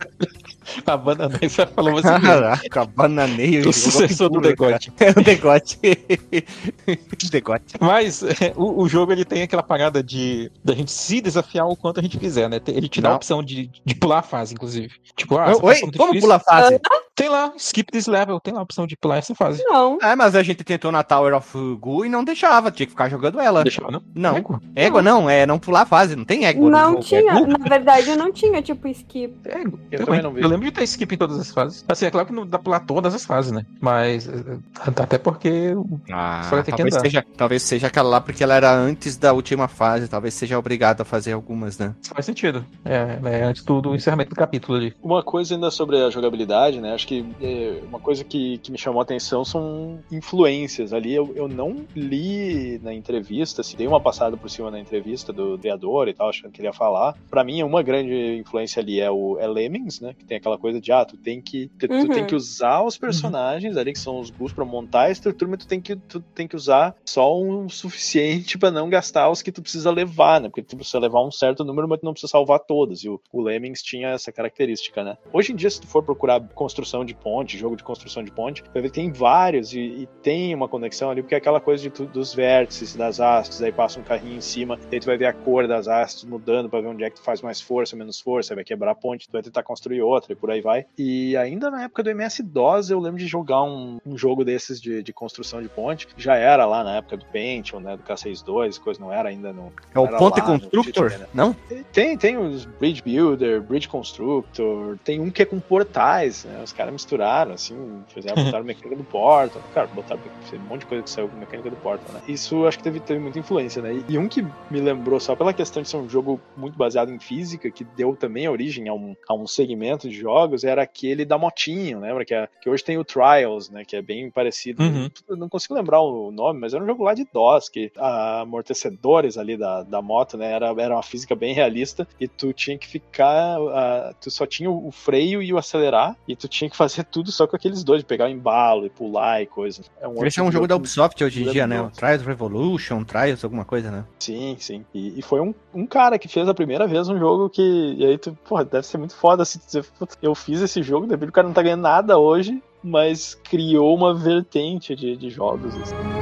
A bananei, você falou assim. Caraca, bananei. O sucessor do degote. É o degote. degote. Mas é, o, o jogo ele tem aquela parada de da gente se desafiar o quanto a gente quiser, né? Ele te dá a Não. opção de, de pular a fase, inclusive. Tipo, ah, Oi, é muito como difícil. pula a fase? Tem lá, skip this level, tem lá a opção de pular essa fase. Não. É, mas a gente tentou na Tower of Ghoul e não deixava, tinha que ficar jogando ela. Deixava, não? Não. Égua? Égua não, é não pular a fase, não tem égua no Não jogo, tinha. Na verdade, eu não tinha, tipo, skip. Égua. Eu também não vi. Eu lembro de ter skip em todas as fases. Assim, é claro que não dá pra pular todas as fases, né? Mas é, até porque Ah, Só que talvez, andar. seja, talvez seja aquela lá porque ela era antes da última fase, talvez seja obrigado a fazer algumas, né? isso faz sentido. É, é antes do, do encerramento do capítulo ali. Uma coisa ainda sobre a jogabilidade, né? Acho que é, uma coisa que, que me chamou a atenção são influências. Ali eu, eu não li na entrevista, se dei uma passada por cima na entrevista do criador e tal, achando que ele ia falar. Pra mim, uma grande influência ali é o é Lemmings, né? Que tem aquela coisa de, ah, tu tem que, tu, tu Uhum. tem que usar os personagens ali, que são os Gus, pra montar a estrutura, mas tu tem que, tu tem que usar só um suficiente pra não gastar os que tu precisa levar, né? Porque tu precisa levar um certo número, mas tu não precisa salvar todos. E o, o Lemmings tinha essa característica, né? Hoje em dia, se tu for procurar construção de ponte, jogo de construção de ponte, vai ver que tem vários e, e tem uma conexão ali, porque é aquela coisa de tu- dos vértices, das hastes, aí passa um carrinho em cima, aí tu vai ver a cor das hastes mudando pra ver onde é que tu faz mais força, menos força, vai quebrar a ponte, tu vai tentar construir outra e por por aí vai. E ainda na época do MS-DOS eu lembro de jogar um, um jogo desses de, de, construção de ponte. Já era lá na época do Pentium, né, do K62, coisa não era ainda no... É o Ponte Constructor, né? não? Tem, tem os Bridge Builder, Bridge Constructor, tem um que é com portais, né, os caras misturaram, assim, fizeram, botaram mecânica do Portal, cara, botaram um monte de coisa que saiu com mecânica do Portal, né. Isso acho que teve, teve muita influência, né. E um que me lembrou só pela questão de ser um jogo muito baseado em física, que deu também origem a um, a um segmento de jogos, era aquele da motinho, lembra? Que, é, que hoje tem o Trials, né? Que é bem parecido. Uhum. Eu não consigo lembrar o nome, mas era um jogo lá de DOS, que a amortecedores ali da, da moto, né? Era, era uma física bem realista e tu tinha que ficar. Uh, tu só tinha o freio e o acelerar, e tu tinha que fazer tudo só com aqueles dois, pegar o embalo e pular e coisa. É um Esse é um jogo da Ubisoft hoje em dia, né? O Trials Revolution, Trials, alguma coisa, né? Sim, sim. E, e, foi um, um cara que fez a primeira vez um jogo que. E aí tu, porra, deve ser muito foda se dizer, eu fiz esse jogo, de repente o cara não tá ganhando nada hoje, mas criou uma vertente de, de jogos. Assim.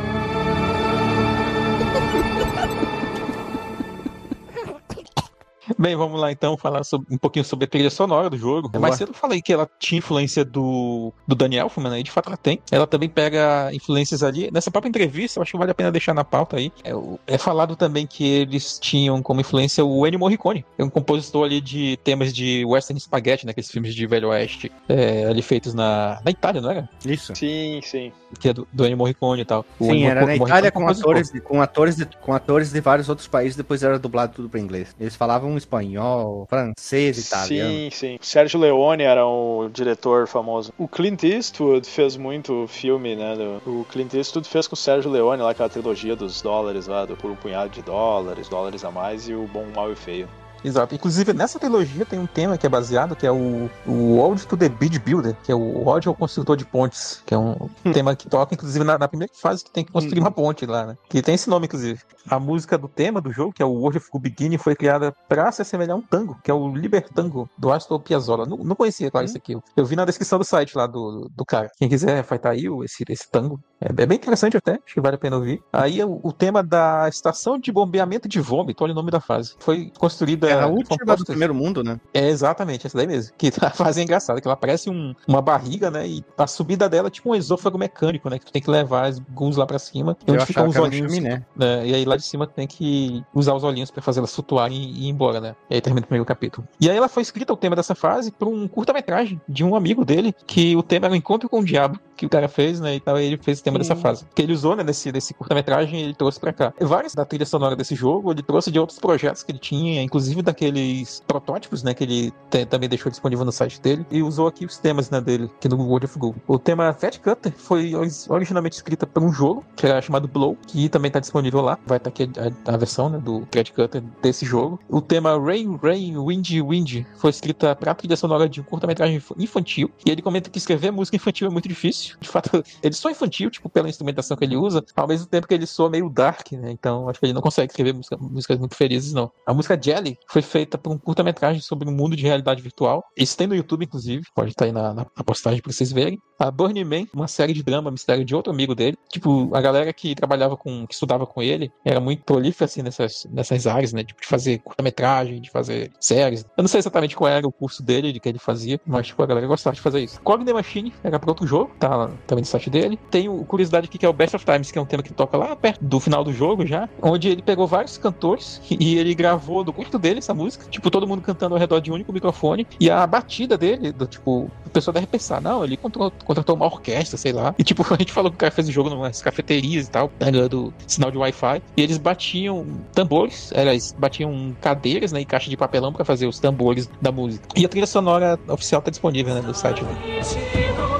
Bem, vamos lá então falar sobre, um pouquinho sobre a trilha sonora do jogo. Boa. Mais cedo eu falei que ela tinha influência do, do Daniel Elfman, né? E de fato ela tem. Ela também pega influências ali. Nessa própria entrevista, eu acho que vale a pena deixar na pauta aí. É, é falado também que eles tinham como influência o Ennio Morricone, é um compositor ali de temas de Western Spaghetti, né? Aqueles filmes de Velho Oeste, é, ali feitos na, na Itália, não era? Isso. Sim, sim. Que é do, do Ennio Morricone e tal. O sim, Ennio era na Itália com atores, com, atores de, com atores de vários outros países, depois era dublado tudo para inglês. Eles falavam espanhol, francês, italiano. Sim, sim. Sérgio Leone era o diretor famoso. O Clint Eastwood fez muito filme, né? O Clint Eastwood fez com o Sérgio Leone lá aquela trilogia dos dólares lá, do Por um Punhado de Dólares, Dólares a Mais e o Bom, Mal e Feio. Exato. Inclusive, nessa trilogia tem um tema que é baseado, que é o, o Ode to the Bridge Builder, que é o Ode ao Construtor de Pontes, que é um hum. tema que toca, inclusive, na, na, primeira fase que tem que construir hum. uma ponte lá, né? Que tem esse nome, inclusive. A música do tema do jogo, que é o World of Beginning, foi criada para se assemelhar a um tango, que é o Libertango, do Astor Piazzolla. Não, não conhecia, claro, hum. isso aqui. Eu vi na descrição do site lá do, do cara. Quem quiser, vai estar aí esse, esse tango. É, é, bem interessante até, acho que vale a pena ouvir. Aí o, o tema da estação de bombeamento de vômito, olha o nome da fase. Foi construída. É a última do primeiro mundo, né? É exatamente, essa daí mesmo. Que a fase é engraçada, que ela parece um, uma barriga, né? E a subida dela é tipo um esôfago mecânico, né? Que tu tem que levar os guns lá pra cima. E onde ficam os olhinhos. Né? E aí lá de cima tu tem que usar os olhinhos pra fazer ela flutuar e, e ir embora, né? E aí termina o primeiro capítulo. E aí ela foi escrita o tema dessa fase por um curta-metragem de um amigo dele, que o tema era o encontro com o diabo que o cara fez, né? E tal, ele fez o tema Sim. dessa fase. Que ele usou, né, nesse, nesse curta-metragem, ele trouxe pra cá. Várias da trilha sonora desse jogo, ele trouxe de outros projetos que ele tinha, inclusive daqueles protótipos, né, que ele também deixou disponível no site dele, e usou aqui os temas, né, dele, aqui no World of Go. O tema Fat Cutter foi originalmente escrita por um jogo, que era chamado Blow, que também tá disponível lá. Vai estar tá aqui a, a, versão, né, do Fat Cutter desse jogo. O tema Rain, Rain, Wind, Wind foi escrita pra trilha sonora de um curta-metragem infantil, e ele comenta que escrever música infantil é muito difícil. De fato, ele só infantil, tipo, pela instrumentação que ele usa, ao mesmo tempo que ele soa meio dark, né? Então acho que ele não consegue escrever música, músicas muito felizes, não. A música Jelly foi feita por um curta-metragem sobre um mundo de realidade virtual. Isso tem no YouTube, inclusive, pode estar aí na, na, postagem pra vocês verem. A Burning Man, uma série de drama, mistério de outro amigo dele. Tipo, a galera que trabalhava com, que estudava com ele, era muito prolífera, assim, nessas, nessas áreas, né? Tipo, de fazer curta-metragem, de fazer séries. Eu não sei exatamente qual era o curso dele, de que ele fazia, mas, tipo, a galera gostava de fazer isso. Cog the Machine era pra outro jogo, tá também no site dele. Tem o curiosidade aqui que é o Best of Times, que é um tema que toca lá perto do final do jogo já, onde ele pegou vários cantores e ele gravou do quarto dele essa música, tipo, todo mundo cantando ao redor de um único microfone, e a batida dele, do tipo, o pessoal deve pensar, não, ele contratou, contratou uma orquestra, sei lá, e tipo, a gente falou que o cara fez o jogo em cafeterias e tal, pegando sinal de Wi-Fi, e eles batiam tambores, eles batiam cadeiras, né, e caixa de papelão para fazer os tambores da música. E a trilha sonora oficial tá disponível, né, no site. Né?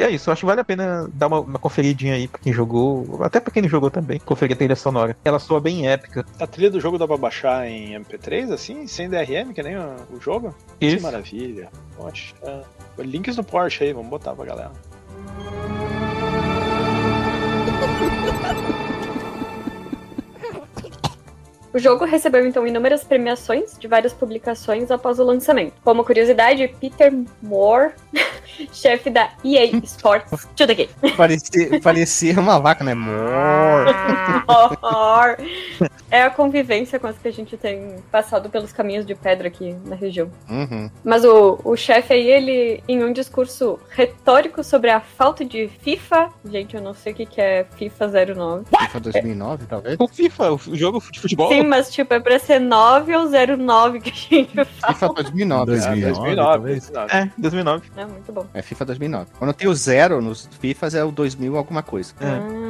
E é isso, eu acho que vale a pena dar uma, uma conferidinha aí pra quem jogou, até pra quem não jogou também, conferir a trilha sonora. Ela soa bem épica. A trilha do jogo dá pra baixar em MP3, assim, sem DRM, que nem o, jogo? Isso. Que maravilha. Poxa. Links no Porsche aí, vamos botar pra galera. O jogo recebeu então inúmeras premiações de várias publicações após o lançamento. Como curiosidade, Peter Moore, chefe da EA Sports, chuta aqui. Parecia, parecia uma vaca, né? More. Moore. É a convivência com as que a gente tem passado pelos caminhos de pedra aqui na região. Uhum. Mas o, o chefe aí, ele, em um discurso retórico sobre a falta de FIFA, gente, eu não sei o que, que é FIFA 09. FIFA 2009, talvez? O FIFA, o jogo de futebol. Sim, mas tipo, é pra ser 9 ou 09 que a gente fala. FIFA 2009. 2009, 2009, talvez. 2009. É, 2009. É muito bom. É FIFA 2009. Quando tem o zero nos FIFAs é o 2000 alguma coisa. É. Ah,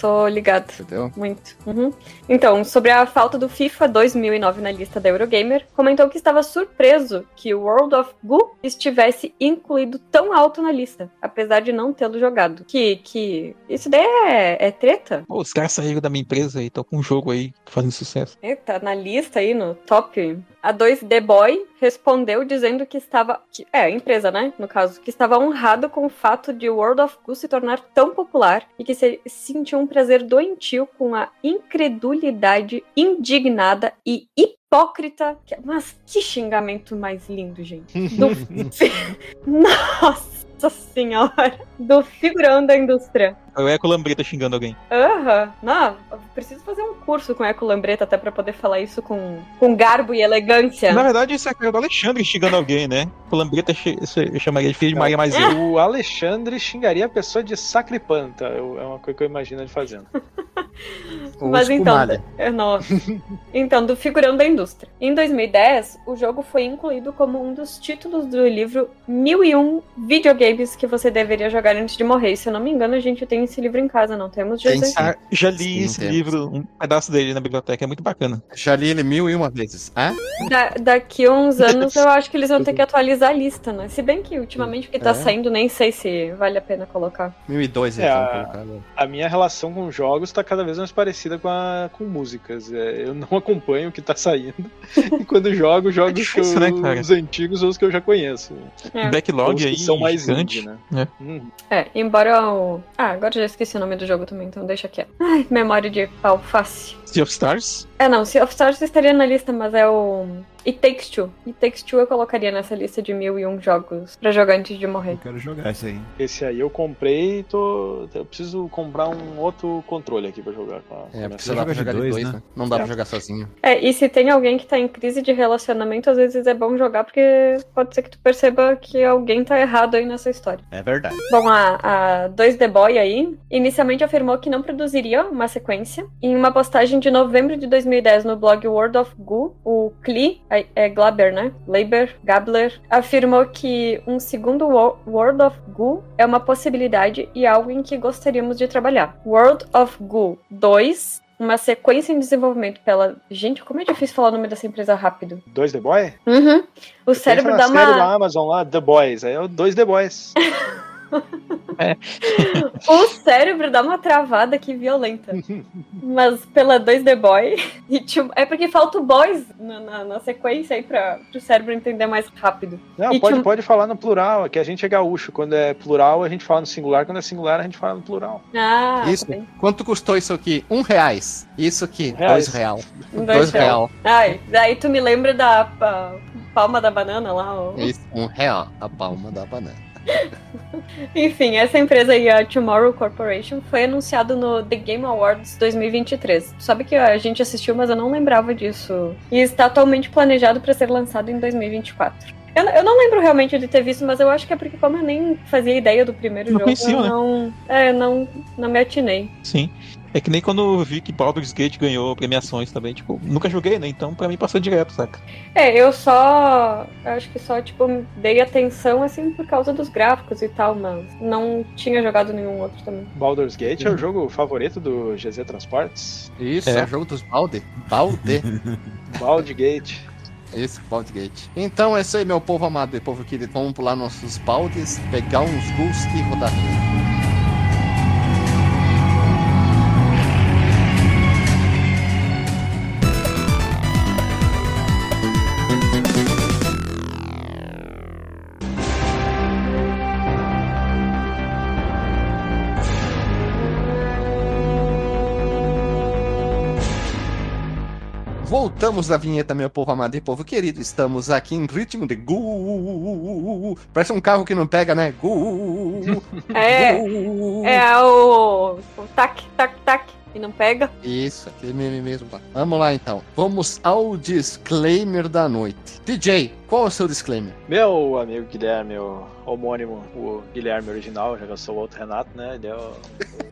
tô ligado. Entendeu? Muito. Uhum. Então, sobre a falta do FIFA 2009 na lista da Eurogamer, comentou que estava surpreso que o World of Goo estivesse incluído tão alto na lista, apesar de não tê-lo jogado. Que, que isso daí é, é treta? Pô, os caras saíram da minha empresa e estão com um jogo aí fazendo sucesso. Eita, na lista aí, no top. A 2D Boy respondeu dizendo que estava. Que, é, a empresa, né? No caso, que estava honrado com o fato de World of Goo se tornar tão popular e que se sentiu um prazer doentio com a incredulidade indignada e hipócrita. que- Mas que xingamento mais lindo, gente. Do fi- Nossa senhora! Do figurão da indústria. É o Eco Lambreta xingando alguém. Aham. Não, eu preciso fazer um curso com Eco Lambreta até pra poder falar isso com, com garbo e elegância. Na verdade, isso é a cara do Alexandre xingando alguém, né? O Lambreta eu chamaria de filho de Maria Maisel. O Alexandre xingaria a pessoa de sacripanta. Eu- é uma coisa que eu imagino ele fazendo. Mas então, é, nossa. então, do figurão da indústria. Em 2010, o jogo foi incluído como um dos títulos do livro 1001 videogames que você deveria jogar antes de morrer. Se eu não me engano, a gente tem esse livro em casa, não temos, Tem. Ah, já li Sim, esse temos. livro, um pedaço dele na biblioteca, é muito bacana. Já li ele mil e uma vezes. Ah? Da- daqui a uns anos eu acho que eles vão ter que atualizar a lista, né? Se bem que ultimamente o que tá É. saindo, nem sei se vale a pena colocar. Mil e dois É, eles vão a-. A minha relação com jogos tá cada vez mais parecida com, a, com músicas. É, eu não acompanho o que tá saindo. e quando jogo, jogo difícil, que eu- né, cara? os antigos ou os que eu já conheço. É. Backlog Os aí, são mais gigante. indie, né? É. Hum. É, embora o. Ah, agora já esqueci o nome do jogo também, então deixa quieto. Ai, memória de alface. Sea of Stars? É, não, Sea of Stars estaria na lista, mas é o. It Takes Two. It Takes Two eu colocaria nessa lista de mil e um jogos pra jogar antes de morrer. Eu quero jogar isso aí. Esse aí eu comprei e tô. Eu preciso comprar um outro controle aqui pra jogar com a. É, porque filha. dá pra joga jogar de dois, dois, né? né? Não dá É. pra jogar sozinho. É, e se tem alguém que tá em crise de relacionamento, às vezes é bom jogar, porque pode ser que tu perceba que alguém tá errado aí nessa história. É verdade. Bom, a, a 2D Boy aí, inicialmente afirmou que não produziria uma sequência. Em uma postagem de novembro de 2010 no blog World of Goo, o Klee, é, é Glaber, né? Glaber, Gabler, afirmou que um segundo Wo- World of Goo é uma possibilidade e algo em que gostaríamos de trabalhar. World of Goo 2 uma sequência em desenvolvimento pela. Gente, como é difícil falar o nome dessa empresa rápido. Dois The Boy? Uhum. O cérebro dá uma série da. Amazon lá, The Boys. Aí é o dois The Boys. O cérebro dá uma travada aqui violenta. Mas pela 2D Boy. E, tipo, é porque falta o boys na, na, na sequência aí pra o cérebro entender mais rápido. Não, E pode, tinha- pode falar no plural, é que a gente é gaúcho. Quando é plural, a gente fala no singular. Quando é singular, a gente fala no plural. Ah, isso. tá bem. Quanto custou isso aqui? Um reais. Isso aqui, Reais. dois real. Um, Dois real. Ai, daí tu me lembra da pa- palma da banana lá. ó. Isso, um real. A palma da banana. Enfim, essa empresa aí, a Tomorrow Corporation, foi anunciado no The Game Awards 2023. Sabe que a gente assistiu, mas eu não lembrava disso. E está atualmente planejado para ser lançado em 2024. Eu, eu não lembro realmente de ter visto, mas eu acho que é porque como eu nem fazia ideia do primeiro Não jogo, conhecia, eu né? não, é, não, não me atinei. Sim. É que nem quando eu vi que Baldur's Gate ganhou premiações também, tipo, nunca joguei, né? Então pra mim passou direto, saca? É, eu só. Acho que só, tipo, dei atenção assim por causa dos gráficos e tal, mas não tinha jogado nenhum outro também. Baldur's Gate Uhum. é o jogo favorito do GZ Transportes. Isso, É. é o jogo dos balde. Balde. Bald Gate. Esse Baldgate. Então é isso aí, meu povo amado e povo querido. Vamos pular nossos baldes, pegar uns gus e rodar. Voltamos da vinheta, meu povo amado e povo querido. Estamos aqui em ritmo de gu. Parece um carro que não pega, né? Gu. É, é o, o tac, tac, tac. E não pega? Isso, aquele meme mesmo. Vamos lá então. Vamos ao disclaimer da noite. DJ, qual é o seu disclaimer? Meu amigo Guilherme, o homônimo, o Guilherme original, já que eu sou o outro Renato, né? Ele é o,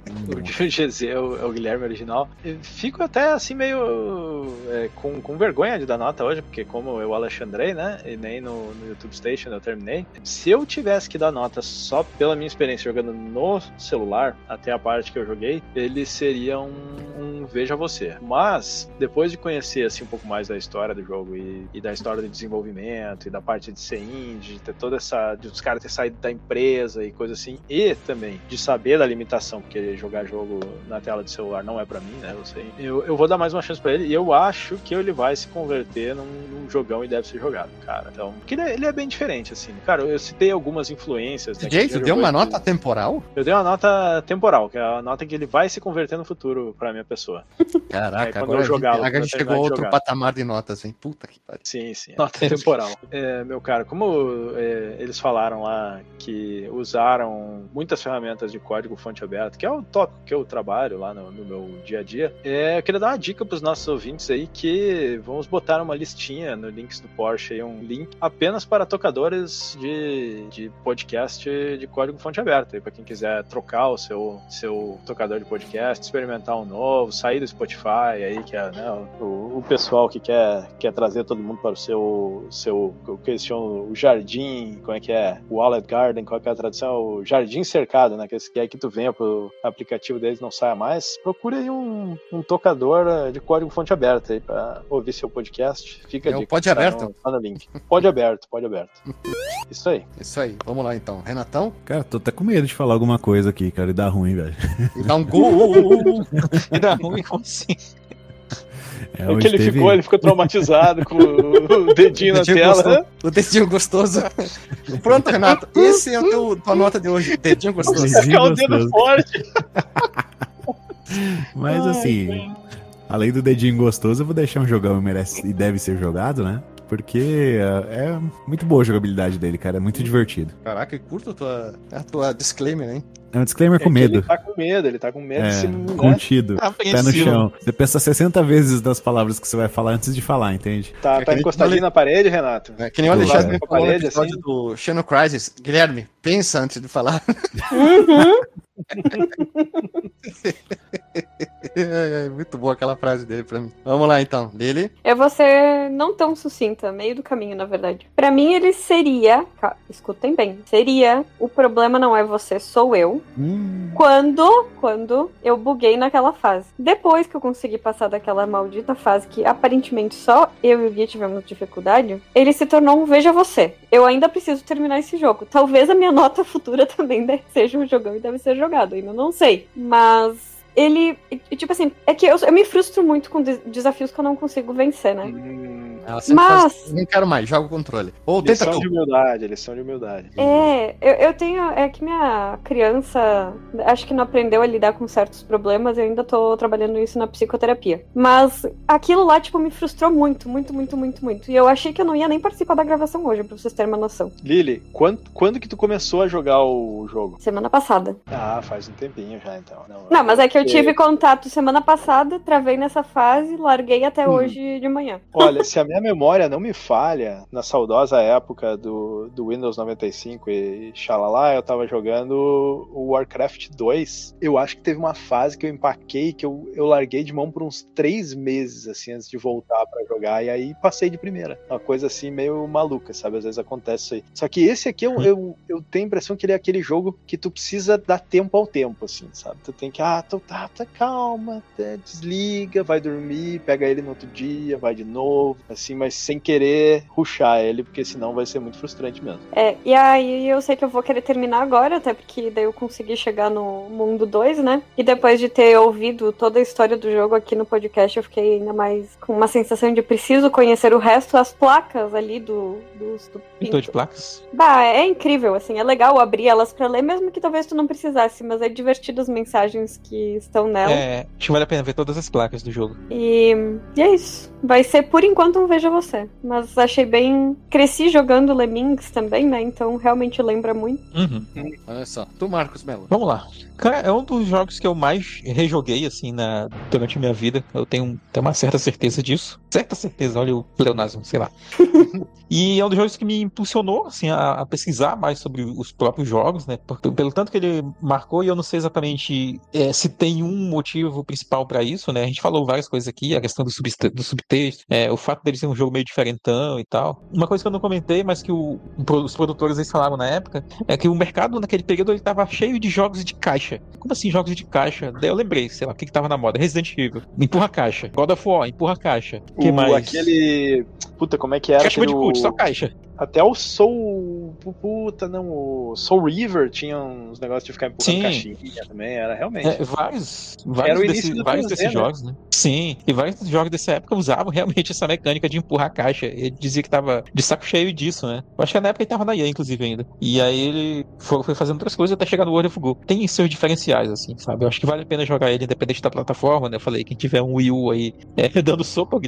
o, GZ, é o, é o Guilherme original. Eu fico até assim meio é, com, com vergonha de dar nota hoje, porque como eu Alexandrei, né? E nem no, no YouTube Station eu terminei. Se eu tivesse que dar nota só pela minha experiência jogando no celular, até a parte que eu joguei, ele seria um, um Veja Você. Mas, depois de conhecer assim um pouco mais da história do jogo e, e da história de desenvolvimento e da parte de ser indie, de ter toda essa. de os caras ter saído da empresa e coisa assim, e também de saber da limitação, porque jogar jogo na tela de celular não é para mim, né? Eu sei. Eu, eu vou dar mais uma chance para ele e eu acho que ele vai se converter num, num jogão e deve ser jogado, cara. Então, porque ele é, ele é bem diferente, assim. Cara, eu citei algumas influências. Né, tu deu uma nota temporal? Eu dei uma nota temporal, que é a nota que ele vai se converter no futuro pra minha pessoa. Caraca, agora, jogar, a gente, a gente chegou a outro jogar. patamar de notas, hein? Puta que pariu. Sim, sim. Nota temporal. É, meu cara, como é, eles falaram lá que usaram muitas ferramentas de código fonte aberta, que é o tópico que eu trabalho lá no, no meu dia a dia, é, eu queria dar uma dica pros nossos ouvintes aí que vamos botar uma listinha no links do Porsche aí, um link apenas para tocadores de, de podcast de código fonte aberta, para quem quiser trocar o seu, seu tocador de podcast, experimentar um novo, sair do Spotify aí, que é né, o, o, pessoal que quer, quer trazer todo mundo para o seu, seu que eles chamam o jardim, como é que é? O Wallet Garden, qual é a tradução? O jardim cercado, né? Que quer que tu venha pro aplicativo deles não saia mais. Procure aí um, um tocador eh, de código fonte aberta aí para ouvir seu podcast. Fica é de Pode aberto? Tá no link. Pode aberto, pode aberto. Isso aí. Isso aí. Vamos lá então. Renatão? Cara, tô até com medo de falar alguma coisa aqui, cara, e dar ruim, velho. E dá um gol! e dá ruim como assim? É, é que ele teve... ficou, ele ficou traumatizado com o dedinho na tela. Gostoso. O dedinho gostoso. Pronto, Renato. Esse é o teu, tua nota de hoje. Dedinho gostoso. Dedinho é o dedo forte. Mas assim, além do dedinho gostoso, eu vou deixar um jogão e merece e deve ser jogado, né? Porque é, é muito boa a jogabilidade dele, cara. É muito divertido. Caraca, que curto a tua, a tua disclaimer, hein? É um disclaimer é com medo. Ele tá com medo, ele tá com medo é, de se Contido. Né? Pé no chão. Você pensa 60 vezes das palavras que você vai falar antes de falar, entende? Tá, é tá encostadinho na parede, Renato? É que nem o Alexandre falou no episódio assim. do Shadow Crisis. Guilherme, pensa antes de falar. Uhum. muito boa aquela frase dele pra mim. Vamos lá então, Lili. Eu vou ser não tão sucinta, meio do caminho, na verdade. Pra mim, ele seria. Escutem bem. Seria. O problema não é você, sou eu. Hum. Quando. Quando eu buguei naquela fase. Depois que eu consegui passar daquela maldita fase que aparentemente só eu e o Gui tivemos dificuldade, ele se tornou um Veja Você. Eu ainda preciso terminar esse jogo. Talvez a minha nota futura também seja um jogão e deve ser jogado. Ainda não sei. Mas ele. Tipo assim, é que eu, eu me frustro muito com de desafios que eu não consigo vencer, né? Hum, Mas. Faz, não quero mais, joga o controle. Ou tenta lição de humildade, lição de humildade. É, eu, eu tenho. É que minha criança acho que não aprendeu a lidar com certos problemas, eu ainda tô trabalhando isso na psicoterapia. Mas aquilo lá, tipo, me frustrou muito, muito, muito, muito, muito. E eu achei que eu não ia nem participar da gravação hoje, pra vocês terem uma noção. Lili, quando, quando que tu começou a jogar o jogo? Semana passada. Ah, faz um tempinho já, então. Não, não mas é que eu tive contato semana passada, travei nessa fase, larguei até hum. hoje de manhã. Olha, se a minha memória não me falha, na saudosa época do, do Windows 95 e xalala, eu tava jogando o Warcraft 2. Eu acho que teve uma fase que eu empaquei, que eu, eu larguei de mão por uns três meses, assim, antes de voltar para jogar, e aí passei de primeira. Uma coisa assim, meio maluca, sabe? Às vezes acontece isso aí. Só que esse aqui, eu, eu, eu tenho a impressão que ele é aquele jogo que tu precisa dar tempo ao tempo, assim, sabe? Tu tem que, ah, tu tá, tá calma, desliga, vai dormir, pega ele no outro dia, vai de novo. Assim, assim, mas sem querer ruxar ele, porque senão vai ser muito frustrante mesmo. É, e aí eu sei que eu vou querer terminar agora, até porque daí eu consegui chegar no mundo 2, né? E depois de ter ouvido toda a história do jogo aqui no podcast, eu fiquei ainda mais com uma sensação de preciso conhecer o resto, as placas ali do, dos do Pintor de placas. Bah, é incrível, assim, é legal abrir elas pra ler, mesmo que talvez tu não precisasse, mas é divertido as mensagens que estão nela. É, acho que vale a pena ver todas as placas do jogo. E, e é isso. Vai ser por enquanto um Veja Você. Mas achei bem. Cresci jogando Lemmings também, né? Então realmente lembra muito. Uhum. Olha só. Tu, Marcos Melo. Vamos lá. Cara, é um dos jogos que eu mais rejoguei, assim, na, durante a minha vida. Eu tenho, uma certa certeza disso. Certa certeza, olha o pleonasmo, sei lá. e é um dos jogos que me impulsionou, assim, a, a pesquisar mais sobre os próprios jogos, né? Por, pelo tanto que ele marcou, e eu não sei exatamente é, se tem um motivo principal para isso, né? A gente falou várias coisas aqui, a questão do, do subtexto, é, o fato dele ser um jogo meio diferentão e tal. Uma coisa que eu não comentei, mas que o, os produtores eles falaram na época, é que o mercado naquele período ele tava cheio de jogos de caixa. Como assim jogos de caixa? Daí eu lembrei, sei lá, o que, que tava na moda? Resident Evil. Empurra a caixa. God of War, empurra a caixa. O que mais? Aquele. Puta, como é que era? Caixa aquele... de putz, só caixa. Até o Soul. Puta, não. O Soul River tinha uns negócios de ficar empurrando Sim. caixinha também. Era realmente. É, vários vários, do vários 3D, desses né? jogos, né? Sim, e vários desses jogos dessa época usavam realmente essa mecânica de empurrar a caixa. Ele dizia que tava de saco cheio disso, né? Eu acho que na época ele tava na EA, inclusive, ainda. E aí ele foi, foi fazendo outras coisas até chegar no World of Go. Tem seus diferenciais, assim, sabe? Eu acho que vale a pena jogar ele independente da plataforma, né? Eu falei, quem tiver um Wii U aí é, dando sopa,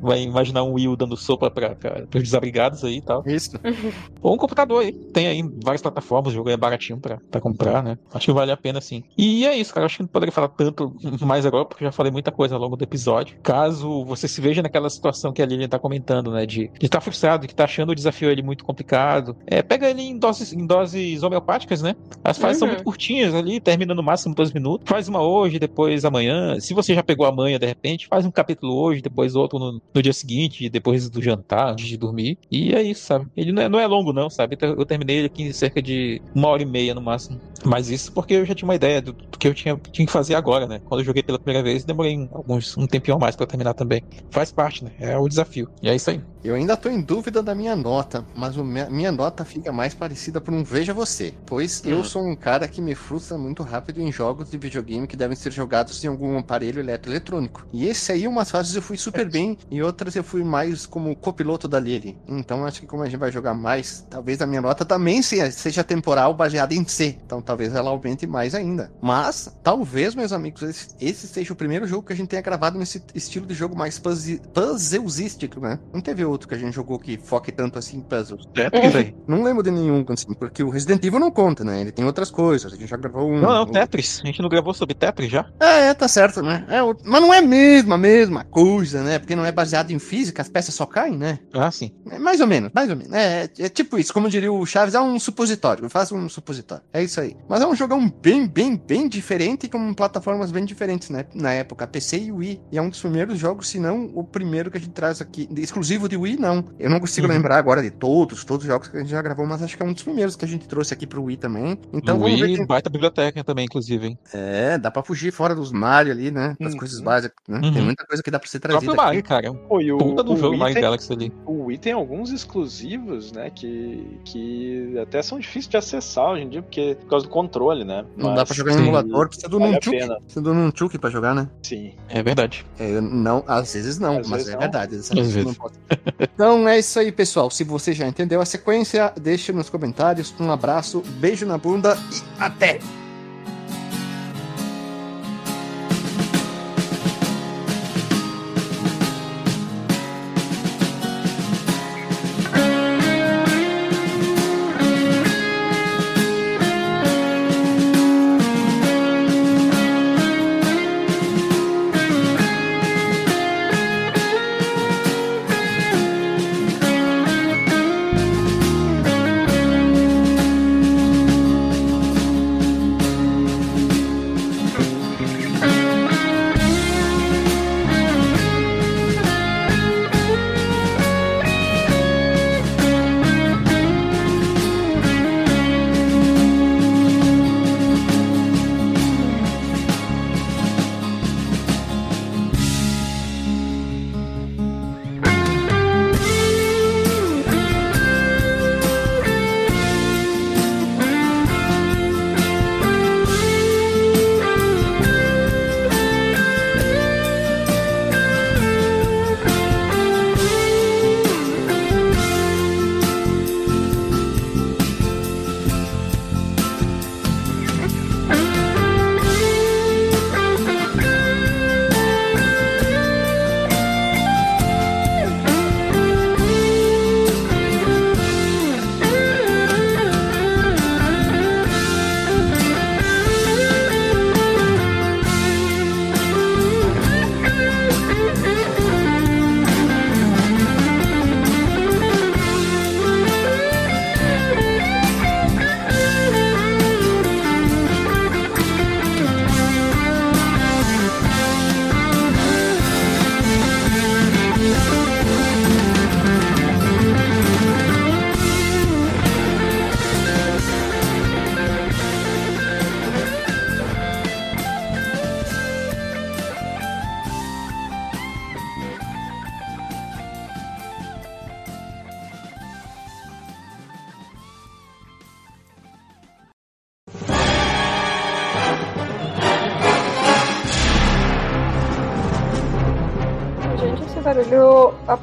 vai imaginar um Wii U dando sopa pra, pra, pros desabrigados aí e tal. Isso. Ou um computador aí. Tem aí várias plataformas, o jogo é baratinho pra, pra comprar, né? Acho que vale a pena sim. E é isso, cara. Acho que não poderia falar tanto mais agora, porque já falei muita coisa ao longo do episódio. Caso você se veja naquela situação que a Lilian tá comentando, né? De estar tá frustrado, que tá achando o desafio ali muito complicado. É, pega ele em doses, em doses homeopáticas, né? As fases são Uhum. muito curtinhas ali, termina no máximo dois minutos. Faz uma hoje, depois amanhã. Se você já pegou amanhã, de repente, faz um capítulo hoje, depois outro no, no dia seguinte, depois do jantar, antes de dormir. E é isso, sabe? Ele não é, não é longo, não, sabe? Então, Eu terminei ele aqui em cerca de uma hora e meia no máximo. Mas isso porque eu já tinha uma ideia do, do que eu tinha, tinha que fazer agora, né? Quando eu joguei pela primeira vez, demorei um, alguns, um tempinho a mais pra terminar também. Faz parte, né? É o desafio. E é isso aí. Eu ainda tô em dúvida da minha nota, mas o minha, minha nota fica mais parecida por um Veja Você, pois eu sou um cara que me frustra muito rápido em jogos de videogame que devem ser jogados em algum aparelho eletroeletrônico. E esse aí, umas fases eu fui super bem, e outras eu fui mais como copiloto da Lily. Então acho que como a gente vai jogar mais, talvez a minha nota também seja, temporal, baseada em C. Então talvez ela aumente mais ainda. Mas, talvez, meus amigos, esse, esse seja o primeiro jogo que a gente tenha gravado nesse estilo de jogo mais puzzle- puzzleístico, né? Não teve outro que a gente jogou que foque tanto assim em puzzles. Tetris aí. Não lembro de nenhum, assim, porque o Resident Evil não conta, né? Ele tem outras coisas. A gente já gravou um. Não, não, um- Tetris. A gente não gravou sobre Tetris já? É, é, tá certo, né? É, mas não é mesmo a mesma coisa, né? Porque não é baseado em física, as peças só caem, né? Ah, sim. É mais ou menos, mais ou menos. É, é, é tipo isso, como diria o Chaves, é um supositório. Faz um supositório. É isso aí. Mas é um jogão bem, bem, bem diferente, com plataformas bem diferentes, né? Na época, PC e Wii. E é um dos primeiros jogos, se não o primeiro que a gente traz aqui. exclusivo de Wii, não. Eu não consigo Uhum. lembrar agora de todos, todos os jogos que a gente já gravou, mas acho que é um dos primeiros que a gente trouxe aqui pro Wii também. Então No vamos ver. Wii, quem- baita biblioteca também, inclusive, hein? É, dá pra fugir fora dos Mario ali, né? Das Uhum. coisas básicas, né? Uhum. Tem muita coisa que dá pra ser O próprio trazida. Mario, aqui. cara. Pô, e o, Puta do o jogo Wii Mario tem- Galaxy ali. O Wii tem alguns exclusivos, né, que, que até são difíceis de acessar hoje em dia, porque por causa do controle, né? Não dá Mas, pra jogar em sim, emulador, precisa do vale Nunchuk. Precisa do Nunchuk pra jogar, né? Sim. É verdade. É, não, às vezes não, Às mas vezes é não. verdade. Às Às vezes vezes. não pode. Então é isso aí, pessoal. Se você já entendeu a sequência, deixe nos comentários. Um abraço, beijo na bunda e até!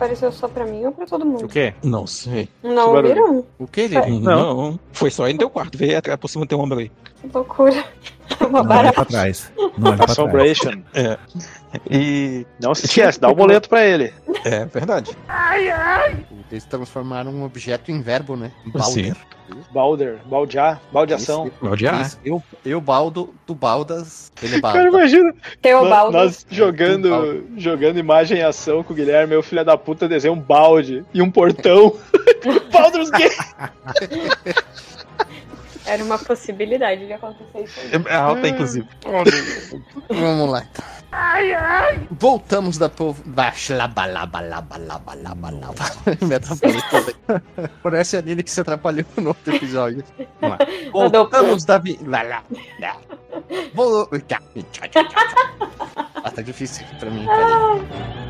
Apareceu só pra mim ou pra todo mundo? O quê? Não sei. Não barulho? ouviram? O que, Lili? Não. Foi só aí no teu quarto. Veio atrás por cima do teu ombro aí. Que loucura. Uma Não olha barata. pra trás. Não olha pra trás. Assombration. E. Não se esquece, dá um boleto pra ele. É verdade. Eles transformaram um objeto em verbo, né? Sim. Balder, baldear, baldeação. Baldear. Isso, eu, eu baldo, tu baldas, ele balda. Cara, imagina Teobaldo. nós jogando, jogando imagem em ação com o Guilherme, meu filho da puta desenha um balde e um portão. Baldur's Gate. Era uma possibilidade de acontecer isso. É alta, inclusive. Vamos lá. então. Voltamos da povo. Parece a Lili que se atrapalhou no outro episódio. Vamos lá. Voltamos da. Vi... Tchá. Ah, tá difícil aqui pra mim. Peraí.